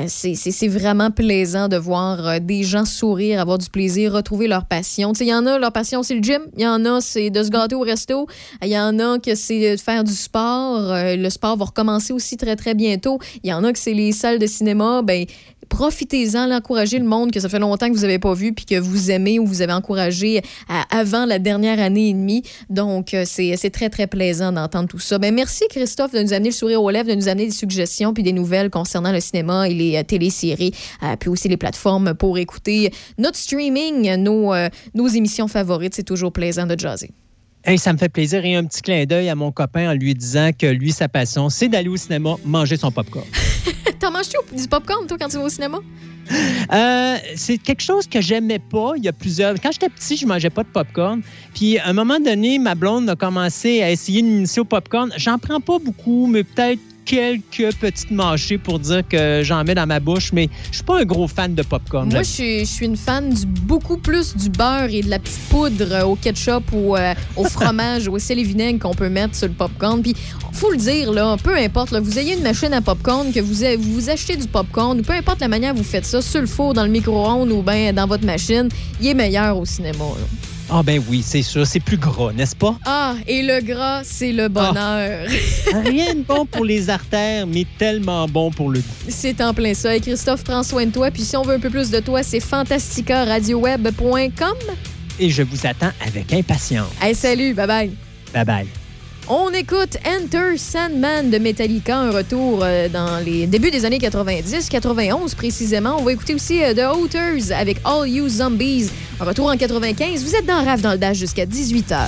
C'est- vraiment plaisant de voir des gens sourire, avoir du plaisir, retrouver leur passion. Il y en a, leur passion, c'est le gym. Il y en a, c'est de se gâter au resto. Il y en a que c'est de faire du sport. Le sport va recommencer aussi très, très bientôt. Il y en a que c'est les salles de cinéma. Ben, profitez-en, encouragez le monde que ça fait longtemps que vous n'avez pas vu puis que vous aimez ou vous avez encouragé à- avant la dernière année et demie. Donc, euh, c'est c'est très, très plaisant d'entendre tout ça. Ben, merci, Christophe, de nous amener le sourire aux lèvres, de nous amener des suggestions puis des nouvelles concernant le cinéma et les euh, téléséries, euh, puis aussi les plateformes pour écouter notre streaming, nos, euh, nos émissions favorites. C'est toujours plaisant de jaser. Hey, ça me fait plaisir et un petit clin d'œil à mon copain en lui disant que lui, sa passion, c'est d'aller au cinéma manger son popcorn. T'en manges-tu du popcorn, toi, quand tu vas au cinéma? Euh, c'est quelque chose que j'aimais pas. Il y a plusieurs. Quand j'étais petit, je mangeais pas de popcorn. Puis à un moment donné, ma blonde a commencé à essayer de m'initier au popcorn. J'en prends pas beaucoup, mais peut-être quelques petites mâchées pour dire que j'en mets dans ma bouche, mais je suis pas un gros fan de popcorn. Moi, je suis, je suis une fan du beaucoup plus du beurre et de la petite poudre au ketchup ou euh, au fromage, au sel et vinaigre qu'on peut mettre sur le popcorn. Puis, faut le dire, là, peu importe, là, vous ayez une machine à popcorn, que vous, vous vous achetez du popcorn, ou peu importe la manière dont vous faites ça, sur le four, dans le micro-ondes ou bien dans votre machine, il est meilleur au cinéma. là. Ah ben oui, c'est sûr, c'est plus gras, n'est-ce pas? Ah, et le gras, c'est le bonheur. Rien de bon pour les artères, mais tellement bon pour le goût. C'est en plein ça. Et Christophe, prends soin de toi. Puis si on veut un peu plus de toi, c'est fantasticaradioweb.com. Et je vous attends avec impatience. Hey, salut, bye bye. Bye bye. On écoute Enter Sandman de Metallica, un retour euh, dans les débuts des années 90, 91 précisément. On va écouter aussi euh, The Outers avec All You Zombies, un retour en 95. Vous êtes dans Rave dans le Dash jusqu'à 18h.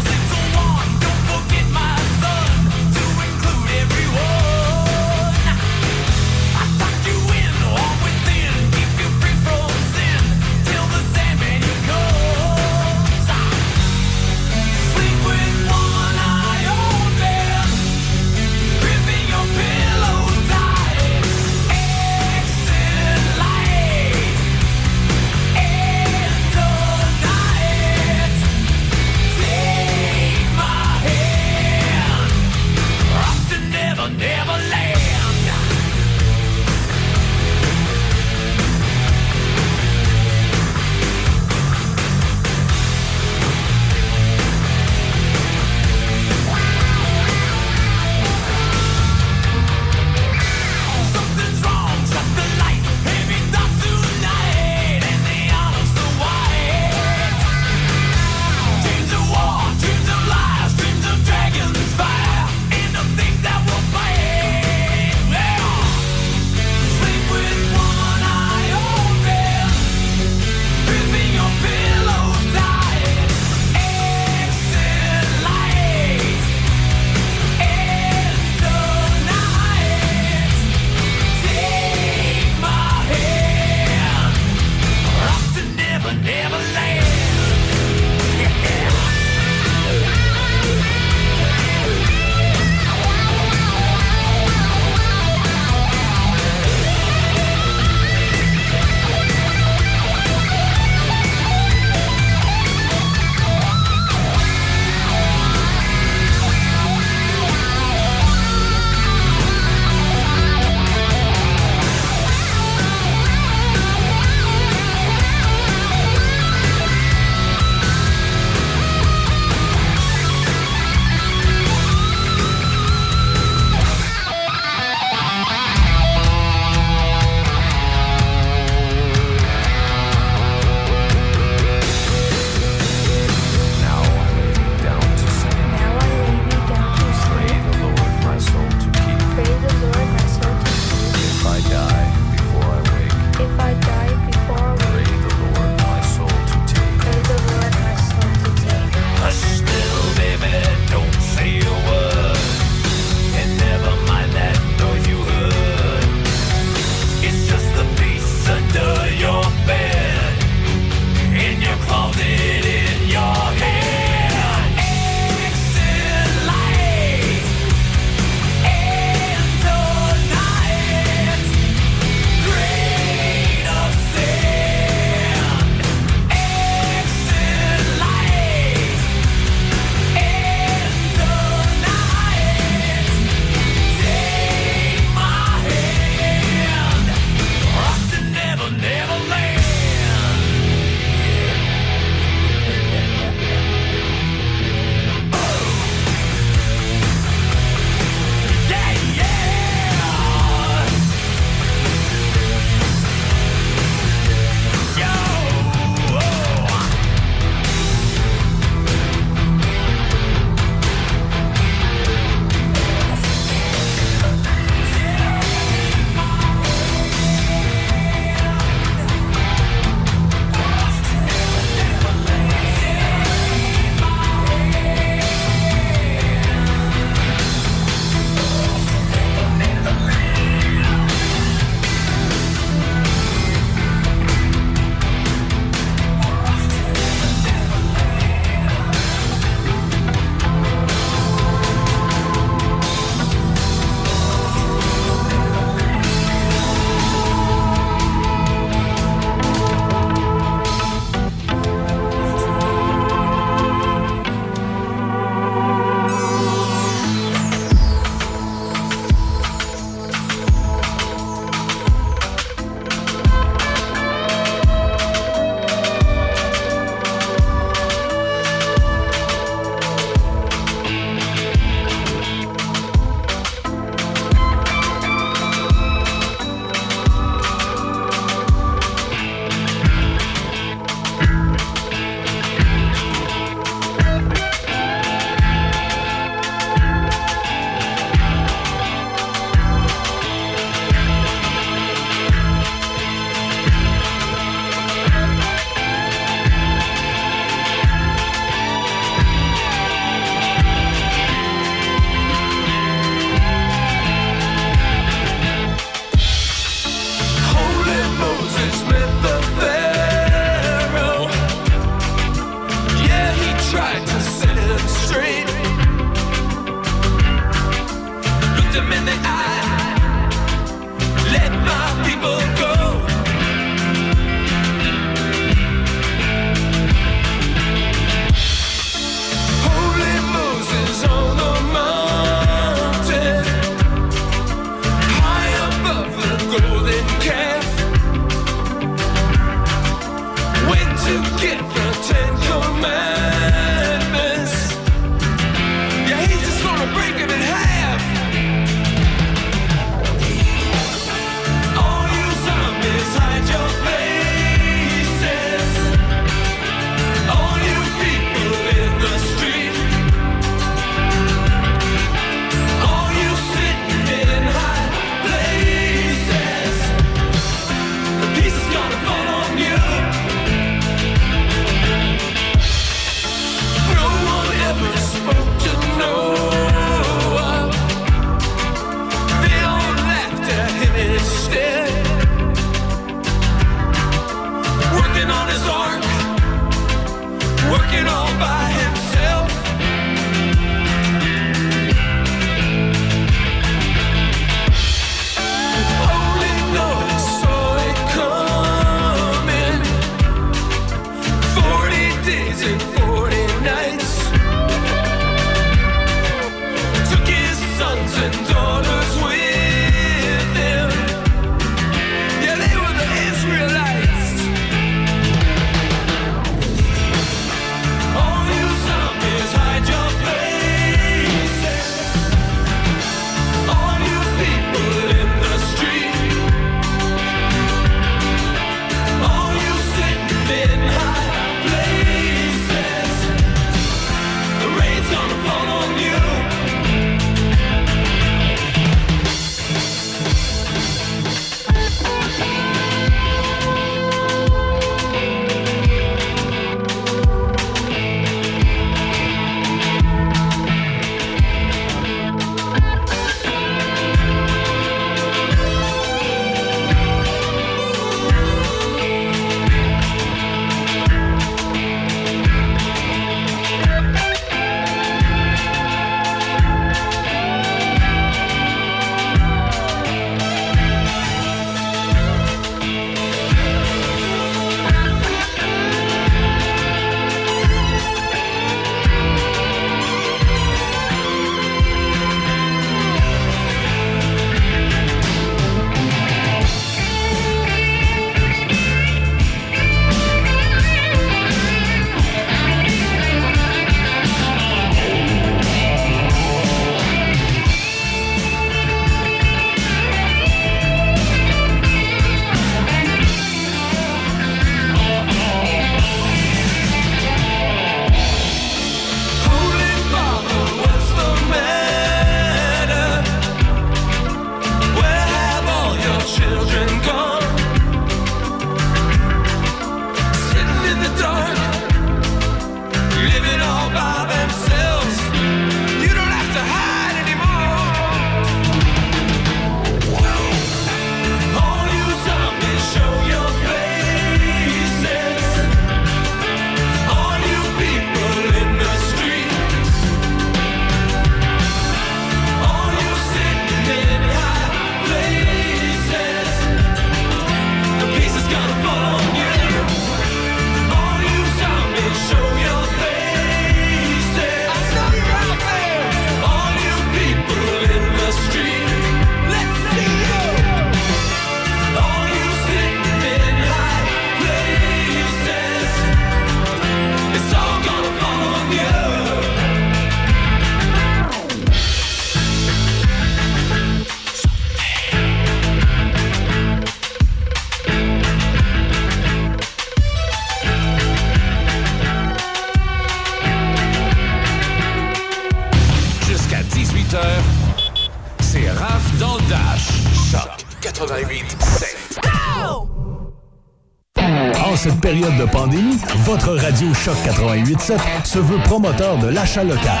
Votre radio Choc 88.7 se veut promoteur de l'achat local.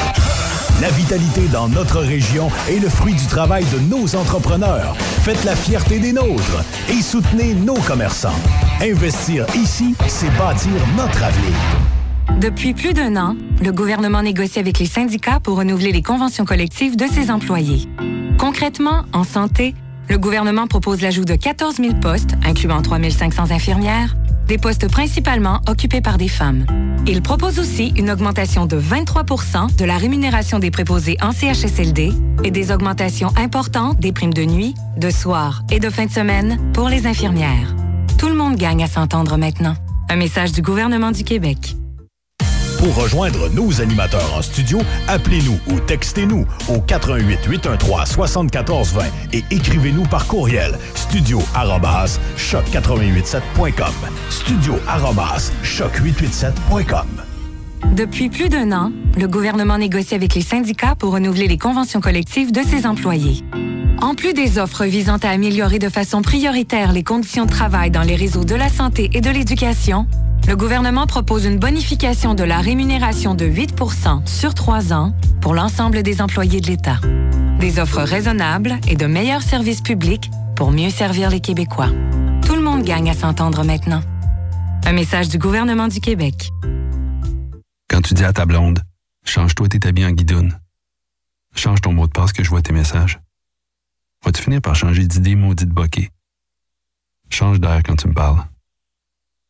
La vitalité dans notre région est le fruit du travail de nos entrepreneurs. Faites la fierté des nôtres et soutenez nos commerçants. Investir ici, c'est bâtir notre avenir. Depuis plus d'un an, le gouvernement négocie avec les syndicats pour renouveler les conventions collectives de ses employés. Concrètement, en santé, le gouvernement propose l'ajout de 14 000 postes, incluant 3 500 infirmières, des postes principalement occupés par des femmes. Il propose aussi une augmentation de 23% de la rémunération des préposés en CHSLD et des augmentations importantes des primes de nuit, de soir et de fin de semaine pour les infirmières. Tout le monde gagne à s'entendre maintenant. Un message du gouvernement du Québec. Pour rejoindre nos animateurs en studio, appelez-nous ou textez-nous au 88 813 7420 et écrivez-nous par courriel studio choc887.com studio choc887.com Depuis plus d'un an, le gouvernement négocie avec les syndicats pour renouveler les conventions collectives de ses employés. En plus des offres visant à améliorer de façon prioritaire les conditions de travail dans les réseaux de la santé et de l'éducation, le gouvernement propose une bonification de la rémunération de 8% sur trois ans pour l'ensemble des employés de l'État. Des offres raisonnables et de meilleurs services publics pour mieux servir les Québécois. Tout le monde gagne à s'entendre maintenant. Un message du gouvernement du Québec. Quand tu dis à ta blonde, change-toi tes habits en guidoune. Change ton mot de passe que je vois tes messages. Vas-tu finir par changer d'idée maudite bokeh? Change d'air quand tu me parles.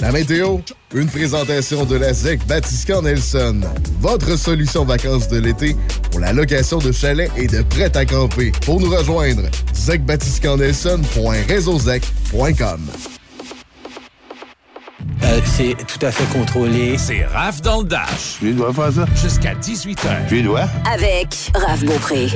La météo, une présentation de la ZEC Batiscan Nelson. Votre solution vacances de l'été pour la location de chalets et de prêt à camper. Pour nous rejoindre, zecbatiscannelson.réseauzec.com. Euh, c'est tout à fait contrôlé. C'est Raph dans le Dash. Je dois faire ça? Jusqu'à 18h. Je dois? Avec Raph Beaupré.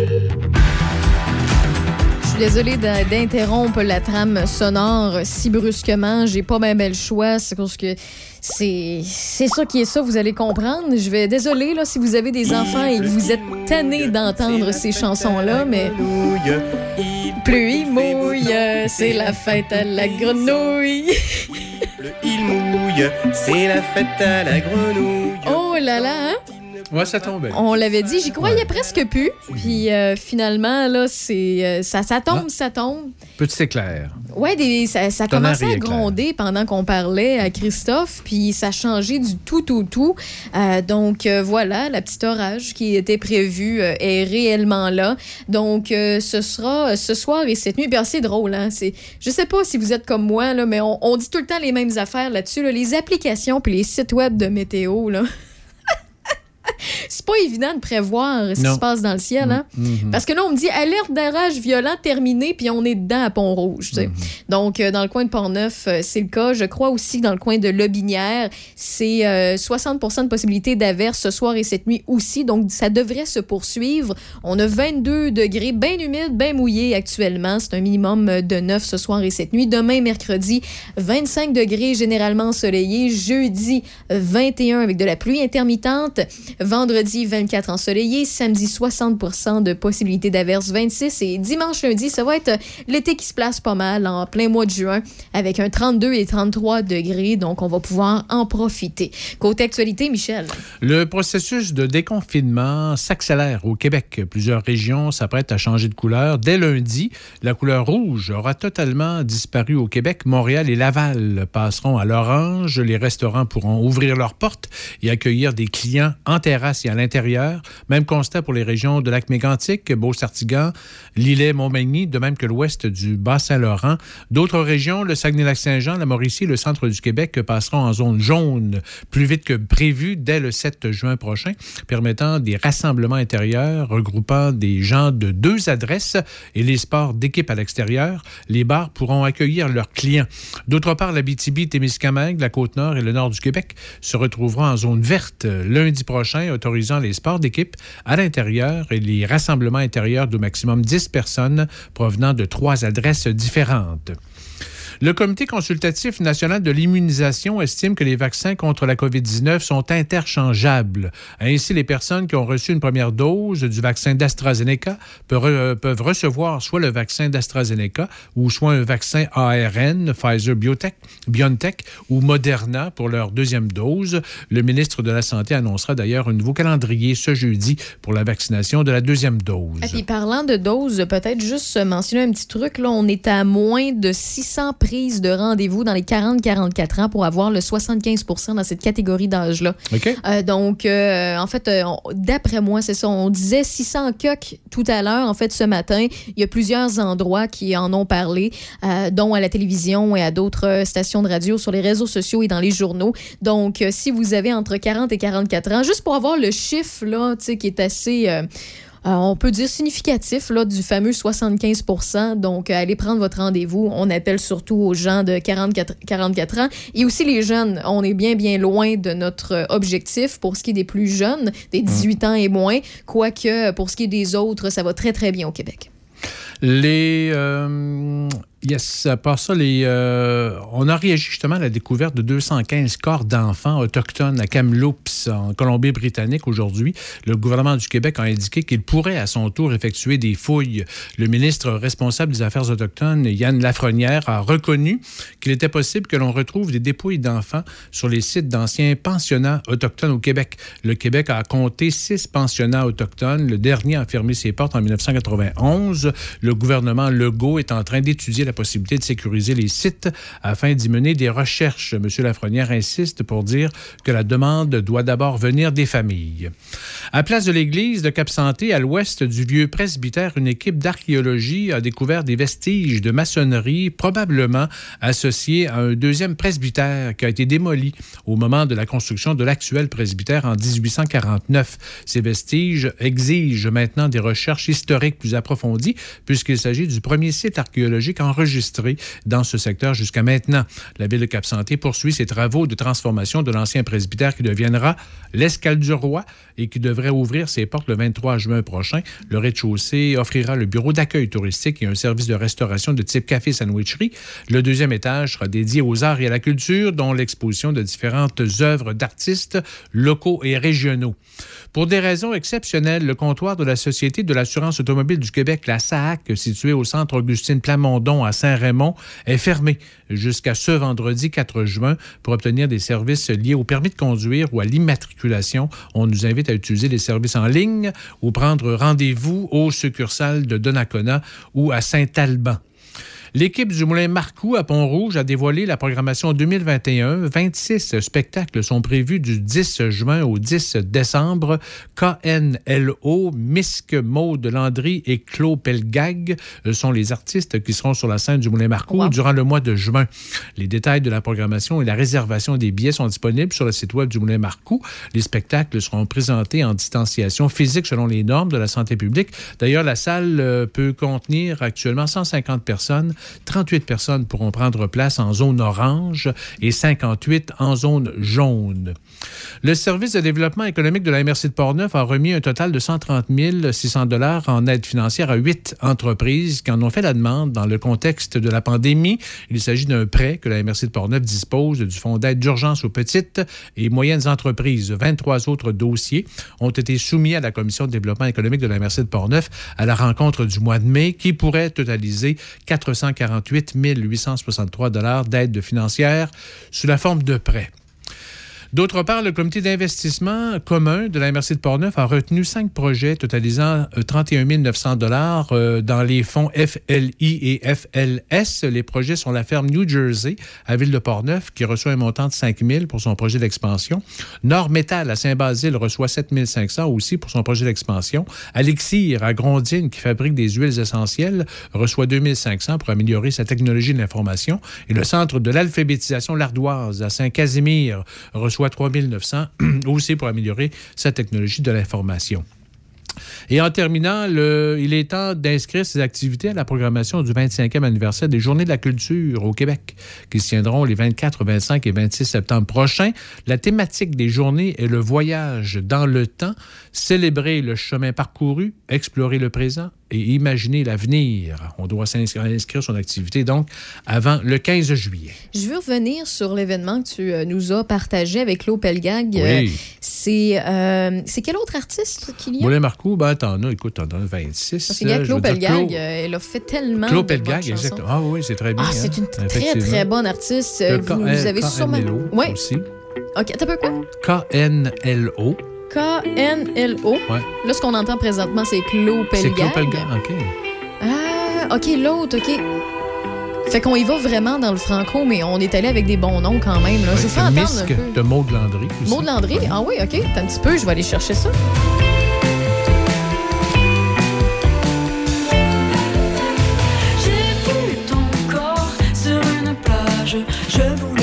Suis désolée d'in- d'interrompre la trame sonore si brusquement. J'ai pas même le choix. C'est parce que c'est c'est ça qui est ça, vous allez comprendre. Je vais désolée là, si vous avez des enfants et que vous êtes tannés d'entendre ces chansons-là, mais. Pluie mouille, c'est la fête à la grenouille. Il mouille, c'est la fête à la grenouille. Oh là là, hein? Ouais, ça tombait. On l'avait dit, j'y croyais presque plus. Puis euh, finalement, là, c'est euh, ça, ça tombe, ça tombe. Petit éclair. Ouais, des, ça, ça commençait à éclair. gronder pendant qu'on parlait à Christophe, puis ça changé du tout, tout, tout. Euh, donc voilà, la petite orage qui était prévue est réellement là. Donc ce sera ce soir et cette nuit. Puis ah, c'est drôle, hein? C'est, je sais pas si vous êtes comme moi, là, mais on, on dit tout le temps les mêmes affaires là-dessus. là. Les applications puis les sites web de météo, là. C'est pas évident de prévoir ce qui se passe dans le ciel, hein? Mhm. Parce que là, on me dit alerte d'orage violent terminé, puis on est dedans à Pont-Rouge. tu sais. Donc, euh, dans le coin de Port-Neuf, euh, c'est le cas. Je crois aussi que dans le coin de Lobinière, c'est euh, 60% de possibilité d'averse ce soir et cette nuit aussi. Donc, ça devrait se poursuivre. On a 22 degrés, bien humide, bien mouillé actuellement. C'est un minimum euh, de 9 ce soir et cette nuit. Demain, mercredi, 25 degrés, généralement ensoleillé. Jeudi, 21 avec de la pluie intermittente. Vendredi, 24 ensoleillé. Samedi, 60 de possibilité d'averse, 26. Et dimanche, lundi, ça va être euh, l'été qui se place pas mal en plein mois de juin avec un 32 et 33 degrés. Donc, on va pouvoir en profiter. Côté actualité, Michel. Le processus de déconfinement s'accélère au Québec. Plusieurs régions s'apprêtent à changer de couleur. Dès lundi, la couleur rouge aura totalement disparu au Québec. Montréal et Laval passeront à l'orange. Les restaurants pourront ouvrir leurs portes et accueillir des clients en terrasse et à l'intérieur. Même constat pour les régions de Lac-Mégantic, Beau-Sartigan, Lillet, Montmagny, de même que l'ouest du Bas-Saint-Laurent. D'autres régions, le Saguenay-Lac-Saint-Jean, la Mauricie, le centre du Québec passeront en zone jaune plus vite que prévu dès le 7 juin prochain, permettant des rassemblements intérieurs regroupant des gens de deux adresses et les sports d'équipe à l'extérieur. Les bars pourront accueillir leurs clients. D'autre part, la BTB, Témiscamingue, la Côte-Nord et le nord du Québec se retrouveront en zone verte lundi prochain, autorisant les sports d'équipe à l'intérieur et les rassemblements intérieurs d'au maximum 10 personnes provenant de trois adresses différentes. Le Comité consultatif national de l'immunisation estime que les vaccins contre la COVID-19 sont interchangeables. Ainsi, les personnes qui ont reçu une première dose du vaccin d'AstraZeneca peuvent, peuvent recevoir soit le vaccin d'AstraZeneca ou soit un vaccin ARN, Pfizer Biotech, BioNTech ou Moderna pour leur deuxième dose. Le ministre de la Santé annoncera d'ailleurs un nouveau calendrier ce jeudi pour la vaccination de la deuxième dose. Et puis parlant de doses, peut-être juste mentionner un petit truc. On est à moins de 600 prise de rendez-vous dans les 40-44 ans pour avoir le 75 dans cette catégorie d'âge-là. OK. Euh, donc, euh, en fait, euh, d'après moi, c'est ça. On disait 600 coques tout à l'heure. En fait, ce matin, il y a plusieurs endroits qui en ont parlé, dont à la télévision et à d'autres stations de radio sur les réseaux sociaux et dans les journaux. Donc, si vous avez entre 40 et 44 ans, juste pour avoir le chiffre, là, tu sais, qui est assez... euh, on peut dire significatif là, du fameux 75 Donc, euh, allez prendre votre rendez-vous. On appelle surtout aux gens de 44, 44 ans. Et aussi les jeunes. On est bien, bien loin de notre euh, objectif pour ce qui est des plus jeunes, des 18 ans et moins. Quoique, pour ce qui est des autres, ça va très, très bien au Québec. Les. euh, yes, à part ça, les, euh, on a réagi justement à la découverte de 215 corps d'enfants autochtones à Kamloops, en Colombie-Britannique, aujourd'hui. Le gouvernement du Québec a indiqué qu'il pourrait à son tour effectuer des fouilles. Le ministre responsable des Affaires autochtones, Yann Lafrenière, a reconnu qu'il était possible que l'on retrouve des dépouilles d'enfants sur les sites d'anciens pensionnats autochtones au Québec. Le Québec a compté six pensionnats autochtones. Le dernier a fermé ses portes en 1991. Le gouvernement Legault est en train d'étudier la possibilité de sécuriser les sites afin d'y mener des recherches. M. Lafrenière insiste pour dire que la demande doit d'abord venir des familles. À place de l'église de Cap-Santé, à l'ouest du vieux presbytère, une équipe d'archéologie a découvert des vestiges de maçonnerie probablement associés à un deuxième presbytère qui a été démoli au moment de la construction de l'actuel presbytère en 1849. Ces vestiges exigent maintenant des recherches historiques plus approfondies puisqu'il s'agit du premier site archéologique enregistré dans ce secteur jusqu'à maintenant. La ville de Cap-Santé poursuit ses travaux de transformation de l'ancien presbytère qui deviendra l'escale du roi et qui devrait ouvrir ses portes le 23 juin prochain. Le rez-de-chaussée offrira le bureau d'accueil touristique et un service de restauration de type café-sandwicherie. Le deuxième étage sera dédié aux arts et à la culture, dont l'exposition de différentes œuvres d'artistes locaux et régionaux. Pour des raisons exceptionnelles, le comptoir de la Société de l'assurance automobile du Québec, la SAAC, situé au centre Augustine Plamondon à Saint-Raymond, est fermé jusqu'à ce vendredi 4 juin pour obtenir des services liés au permis de conduire ou à l'immatriculation. On nous invite à utiliser les services en ligne ou prendre rendez-vous aux succursales de Donnacona ou à Saint-Alban. L'équipe du Moulin Marcoux à Pont-Rouge a dévoilé la programmation 2021. 26 spectacles sont prévus du 10 juin au 10 décembre. KNLO, Misk, Maude Landry et Claude Pelgag sont les artistes qui seront sur la scène du Moulin Marcoux durant le mois de juin. Les détails de la programmation et la réservation des billets sont disponibles sur le site web du Moulin Marcoux. Les spectacles seront présentés en distanciation physique selon les normes de la santé publique. D'ailleurs, la salle euh, peut contenir actuellement 150 personnes. 38 personnes pourront prendre place en zone orange et 58 en zone jaune. Le service de développement économique de la MRC de Portneuf a remis un total de 130 600 dollars en aide financière à huit entreprises qui en ont fait la demande dans le contexte de la pandémie. Il s'agit d'un prêt que la MRC de Portneuf dispose du fonds d'aide d'urgence aux petites et moyennes entreprises. 23 autres dossiers ont été soumis à la commission de développement économique de la MRC de Portneuf à la rencontre du mois de mai qui pourrait totaliser 448 863 dollars d'aide financière sous la forme de prêts. D'autre part, le comité d'investissement commun de la MRC de Portneuf a retenu cinq projets totalisant euh, 31 900 dollars euh, dans les fonds FLI et FLS. Les projets sont la ferme New Jersey à Ville de Portneuf qui reçoit un montant de 5 000 pour son projet d'expansion. Nord Métal à Saint-Basile reçoit 7 500 aussi pour son projet d'expansion. Alexir à Grondine qui fabrique des huiles essentielles reçoit 2 500 pour améliorer sa technologie de l'information. Et le centre de l'alphabétisation L'Ardoise à Saint-Casimir reçoit 3 900 aussi pour améliorer sa technologie de l'information. Et en terminant, il est temps d'inscrire ces activités à la programmation du 25e anniversaire des Journées de la culture au Québec, qui se tiendront les 24, 25 et 26 septembre prochains. La thématique des journées est le voyage dans le temps, célébrer le chemin parcouru, explorer le présent et imaginer l'avenir. On doit s'inscrire inscrire son activité donc avant le 15 juillet. Je veux revenir sur l'événement que tu euh, nous as partagé avec Claude Pelgag. Oui. Euh, c'est euh, c'est quel autre artiste qu'il y a? Moulin Marcoux, ben, t'en as, écoute, t'en as 26. Parce qu'il y a Claude Pelgag, elle a fait tellement Claude Pelgag, exactement. Ah oui, c'est très bien. Ah, c'est hein, une très, très bonne artiste. Vous, vous avez sûrement... Aussi. OK, t'as peu quoi? K-N-L-O. K-N-L-O. Ouais. Là, ce qu'on entend présentement, c'est Claude C'est Pelgag. Claude Pelgag, OK. Ah, OK, l'autre, OK. Fait qu'on y va vraiment dans le franco, mais on est allé avec des bons noms quand même. Là. Je vous fais entendre Misque un peu. de Maud Landry. aussi. Maud Landry? Ah oui, OK. T'as un petit peu, je vais aller chercher ça. J'ai vu ton corps sur une plage, je voulais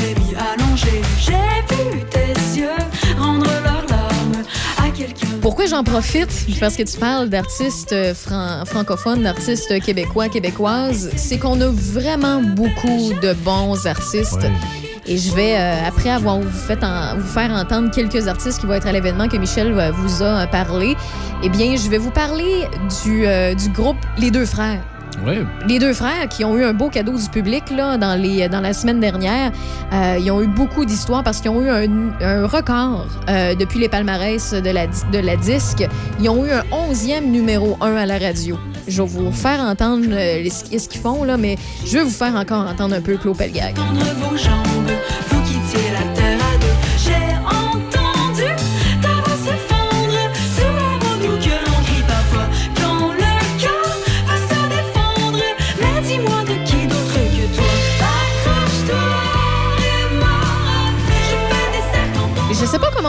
Pourquoi j'en profite? Parce que tu parles d'artistes euh, fran- francophones, d'artistes québécois, québécoises. C'est qu'on a vraiment beaucoup de bons artistes. Et je vais, euh, après avoir vous, fait en- vous faire entendre quelques artistes qui vont être à l'événement que Michel euh, vous a parlé, eh bien, je vais vous parler du, euh, du groupe Les Deux Frères. Oui. Les deux frères qui ont eu un beau cadeau du public là, dans, les, dans la semaine dernière, euh, ils ont eu beaucoup d'histoires parce qu'ils ont eu un, un record euh, depuis les palmarès de la, de la disque. Ils ont eu un 11e numéro 1 à la radio. Je vais vous faire entendre euh, les- ce qu'ils font, là, mais je vais vous faire encore entendre un peu Claude Pelgag. Tendre vos jambes, vous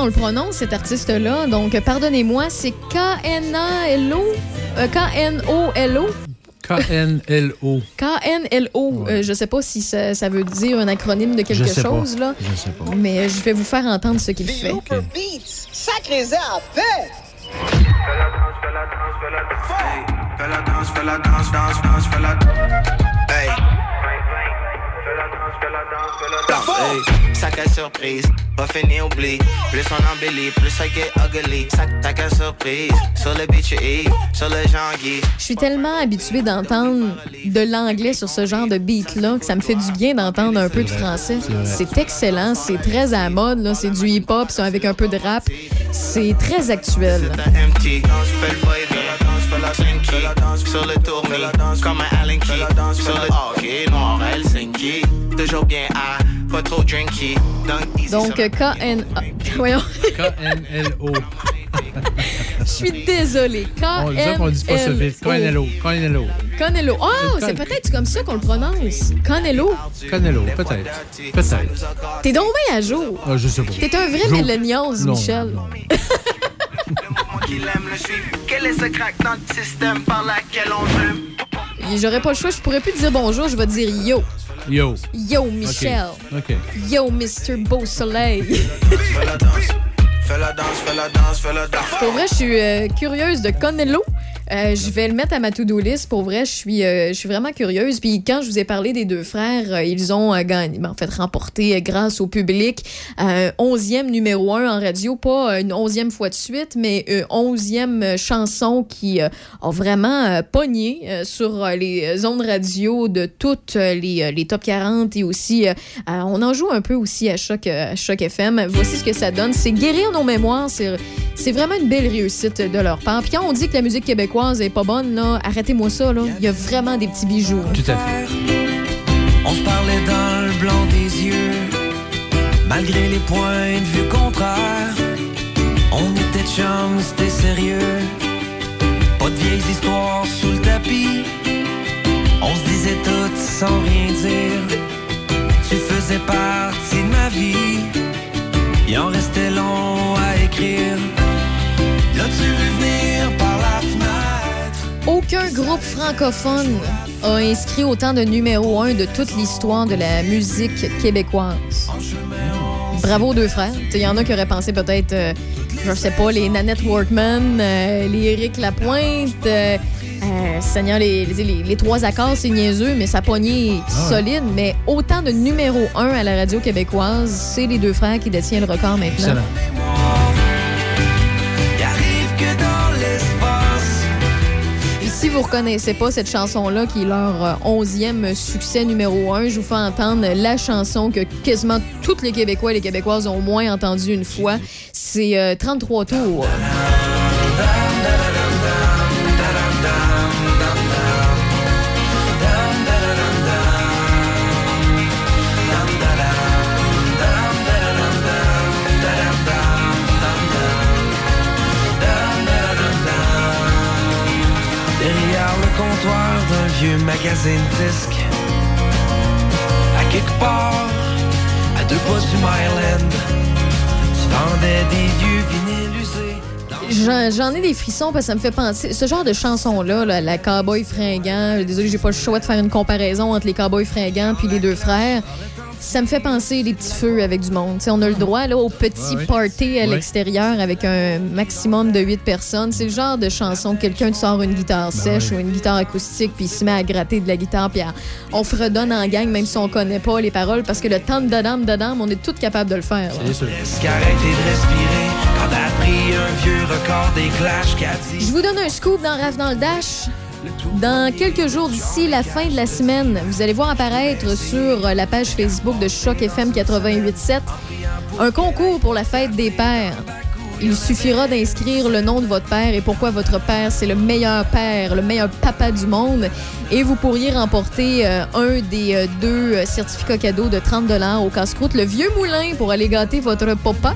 on le prononce, cet artiste-là, donc pardonnez-moi, c'est K-N-A-L-O? Euh, K-N-O-L-O? K-N-L-O. K-N-L-O. Euh, je sais pas si ça, ça veut dire un acronyme de quelque Je sais pas. chose, là. Je sais pas. Mais euh, je vais vous faire entendre ce qu'il fait. Beats, sacrés à paix! Fais la danse, fais la danse, danse, danse, fais la Hey. Hey. Sac à surprise, pas fini oublie. Plus on embellit, plus ça get ugly. Sac, sac à surprise, sur le beach Eve, sur le Jean-Guy. Je suis tellement habituée d'entendre de l'anglais sur ce genre de beat-là que ça me fait du bien d'entendre un peu de français. C'est excellent, c'est très à la mode, là. c'est du hip-hop, c'est avec un peu de rap. C'est très actuel. La. Sur le tournis, comme un Allen Key. Sur le hockey, noir Helsinki. Toujours bien high, pas trop drinky. Dunk easy Donc. K-N-L-O. Je suis désolée. On dit ça qu'on dit pas ça vite. K-N-L-O. K-N-L-O. Canelo. Oh, c'est peut-être comme ça qu'on le prononce. Canelo. Canelo, peut-être. Peut-être. T'es donc bien à jour. Ah, je sais pas. T'es un vrai millennial, Non, Michel. qu'il aime le suivre. Quel est ce crack dans le système par laquelle on veut? J'aurais pas le choix, je pourrais plus dire bonjour, je vais dire yo. Yo. Yo, Michel. OK. Yo, Mr. Beau Soleil. Fais la danse, fais la danse, fais la danse, fais la danse. Pour vrai, je suis euh, curieuse de Canelo. Euh, je vais le mettre à ma to-do list. Pour vrai, je suis, euh, je suis vraiment curieuse. Puis quand je vous ai parlé des deux frères, euh, ils ont ben, en fait, remporté grâce au public un 11e numéro 1 en radio. Pas une 11e fois de suite, mais une 11e chanson qui a vraiment pogné sur les zones radio de toutes les, les top 40 et aussi, on en joue un peu aussi à Choc, à Choc FM. Voici ce que ça donne. C'est guérir nos mémoires. C'est vraiment une belle réussite de leur part. Puis quand on dit que la musique québécoise est pas bonne, là, arrêtez-moi ça. Là. Il y a vraiment des petits bijoux. Tout à fait. On se parlait dans le blanc des yeux. malgré les points de vue contraires. On était chums, c'était sérieux. Pas de vieilles histoires sous le tapis. On se disait tout sans rien dire. Tu faisais partie de ma vie. Il en restait long à écrire. L'as-tu vu venir par? Aucun groupe francophone a inscrit autant de numéro un de toute l'histoire de la musique québécoise. Bravo aux deux frères. Il y en a qui auraient pensé peut-être, euh, je sais pas, les Nanette Workman, euh, les Eric Lapointe. euh, euh, Seigneur, les, les- les trois accords, c'est niaiseux, mais ça pognait Ah solide. Mais autant de numéro un à la radio québécoise, c'est les deux frères qui détiennent le record maintenant. Excellent. Si vous reconnaissez pas cette chanson-là, qui est leur euh, onzième succès numéro un, je vous fais entendre la chanson que quasiment tous les Québécois et les Québécoises ont au moins entendu une fois. C'est euh, 33 tours. À quelque part, à deux pas du Myland, tu vendais des vieux vinyles usés. J'en j'en ai des frissons parce que ça me fait penser. Ce genre de chanson-là, là, la Cowboy fringant, désolé, j'ai pas le choix de faire une comparaison entre les Cowboys fringants puis les deux frères. Ça me fait penser les petits feux avec du monde. Tu sais, on a le droit là, au petit Ouais, ouais. party à Ouais. l'extérieur avec un maximum de 8 personnes. C'est le genre de chanson que quelqu'un te sort une guitare sèche ou une guitare acoustique puis il se met à gratter de la guitare puis à- on fredonne en gang même si on connaît pas les paroles parce que le temps de dadam dadam, on est tous capables de le faire. de. Je vous donne un scoop dans Rave dans le Dash. Dans quelques jours d'ici la fin de la semaine, vous allez voir apparaître sur la page Facebook de Choc FM 88.7 un concours pour la fête des pères. Il suffira d'inscrire le nom de votre père et pourquoi votre père, c'est le meilleur père, le meilleur papa du monde. Et vous pourriez remporter euh, un des euh, deux euh, certificats cadeaux de 30 au casse-croûte, le Vieux Moulin, pour aller gâter votre papa.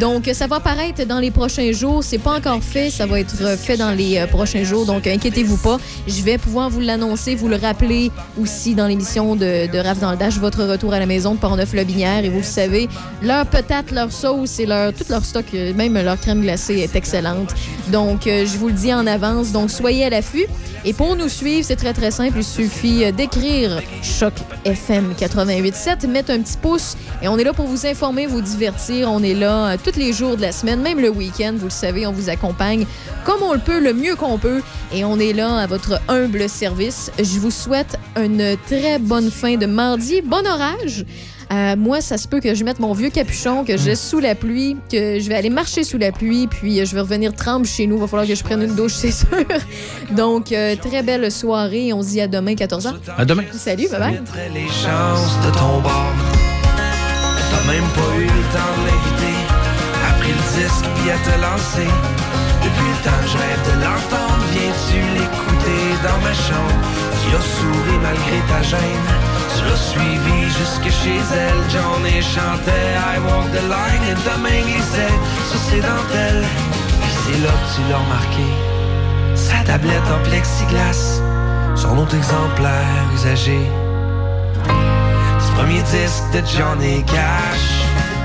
Donc, ça va apparaître dans les prochains jours. C'est pas encore fait. Ça va être fait dans les prochains jours. Donc, inquiétez-vous pas. Je vais pouvoir vous l'annoncer, vous le rappeler aussi dans l'émission de, de dans le Dash, votre retour à la maison de Portneuf-Lobinière. Et vous le savez, leur patate, leur sauce et leur, tout leur stock, euh, leur crème glacée est excellente. Donc, euh, je vous le dis en avance. Donc, soyez à l'affût. Et pour nous suivre, c'est très, très simple. Il suffit euh, d'écrire Choc FM 88.7, mettre un petit pouce. Et on est là pour vous informer, vous divertir. On est là euh, tous les jours de la semaine, même le week-end. Vous le savez, on vous accompagne comme on le peut, le mieux qu'on peut. Et on est là à votre humble service. Je vous souhaite une très bonne fin de mardi. Bon orage. Euh, moi, ça se peut que je mette mon vieux capuchon, que je laisse sous la pluie, que je vais aller marcher sous la pluie, puis euh, je vais revenir tremble chez nous. Il va falloir que je prenne une douche, c'est sûr. Donc, euh, très belle soirée. On se dit à demain, 14h. À demain. Salut, bye bye. mettrait les chances de ton bord. T'as même pas eu le temps de l'inviter. Après le disque, puis à te lancer. Depuis le temps, je rêve de l'entendre. Viens-tu l'écouter dans ma chambre? Tu as souri malgré ta gêne. L'as suivi jusque chez elle. John et chantait I walk the line. Et ta main glissait sur ses dentelles. Puis c'est là que tu l'as remarqué. Sa tablette en plexiglas. Son autre exemplaire usagé. Du premier disque de Johnny Cash.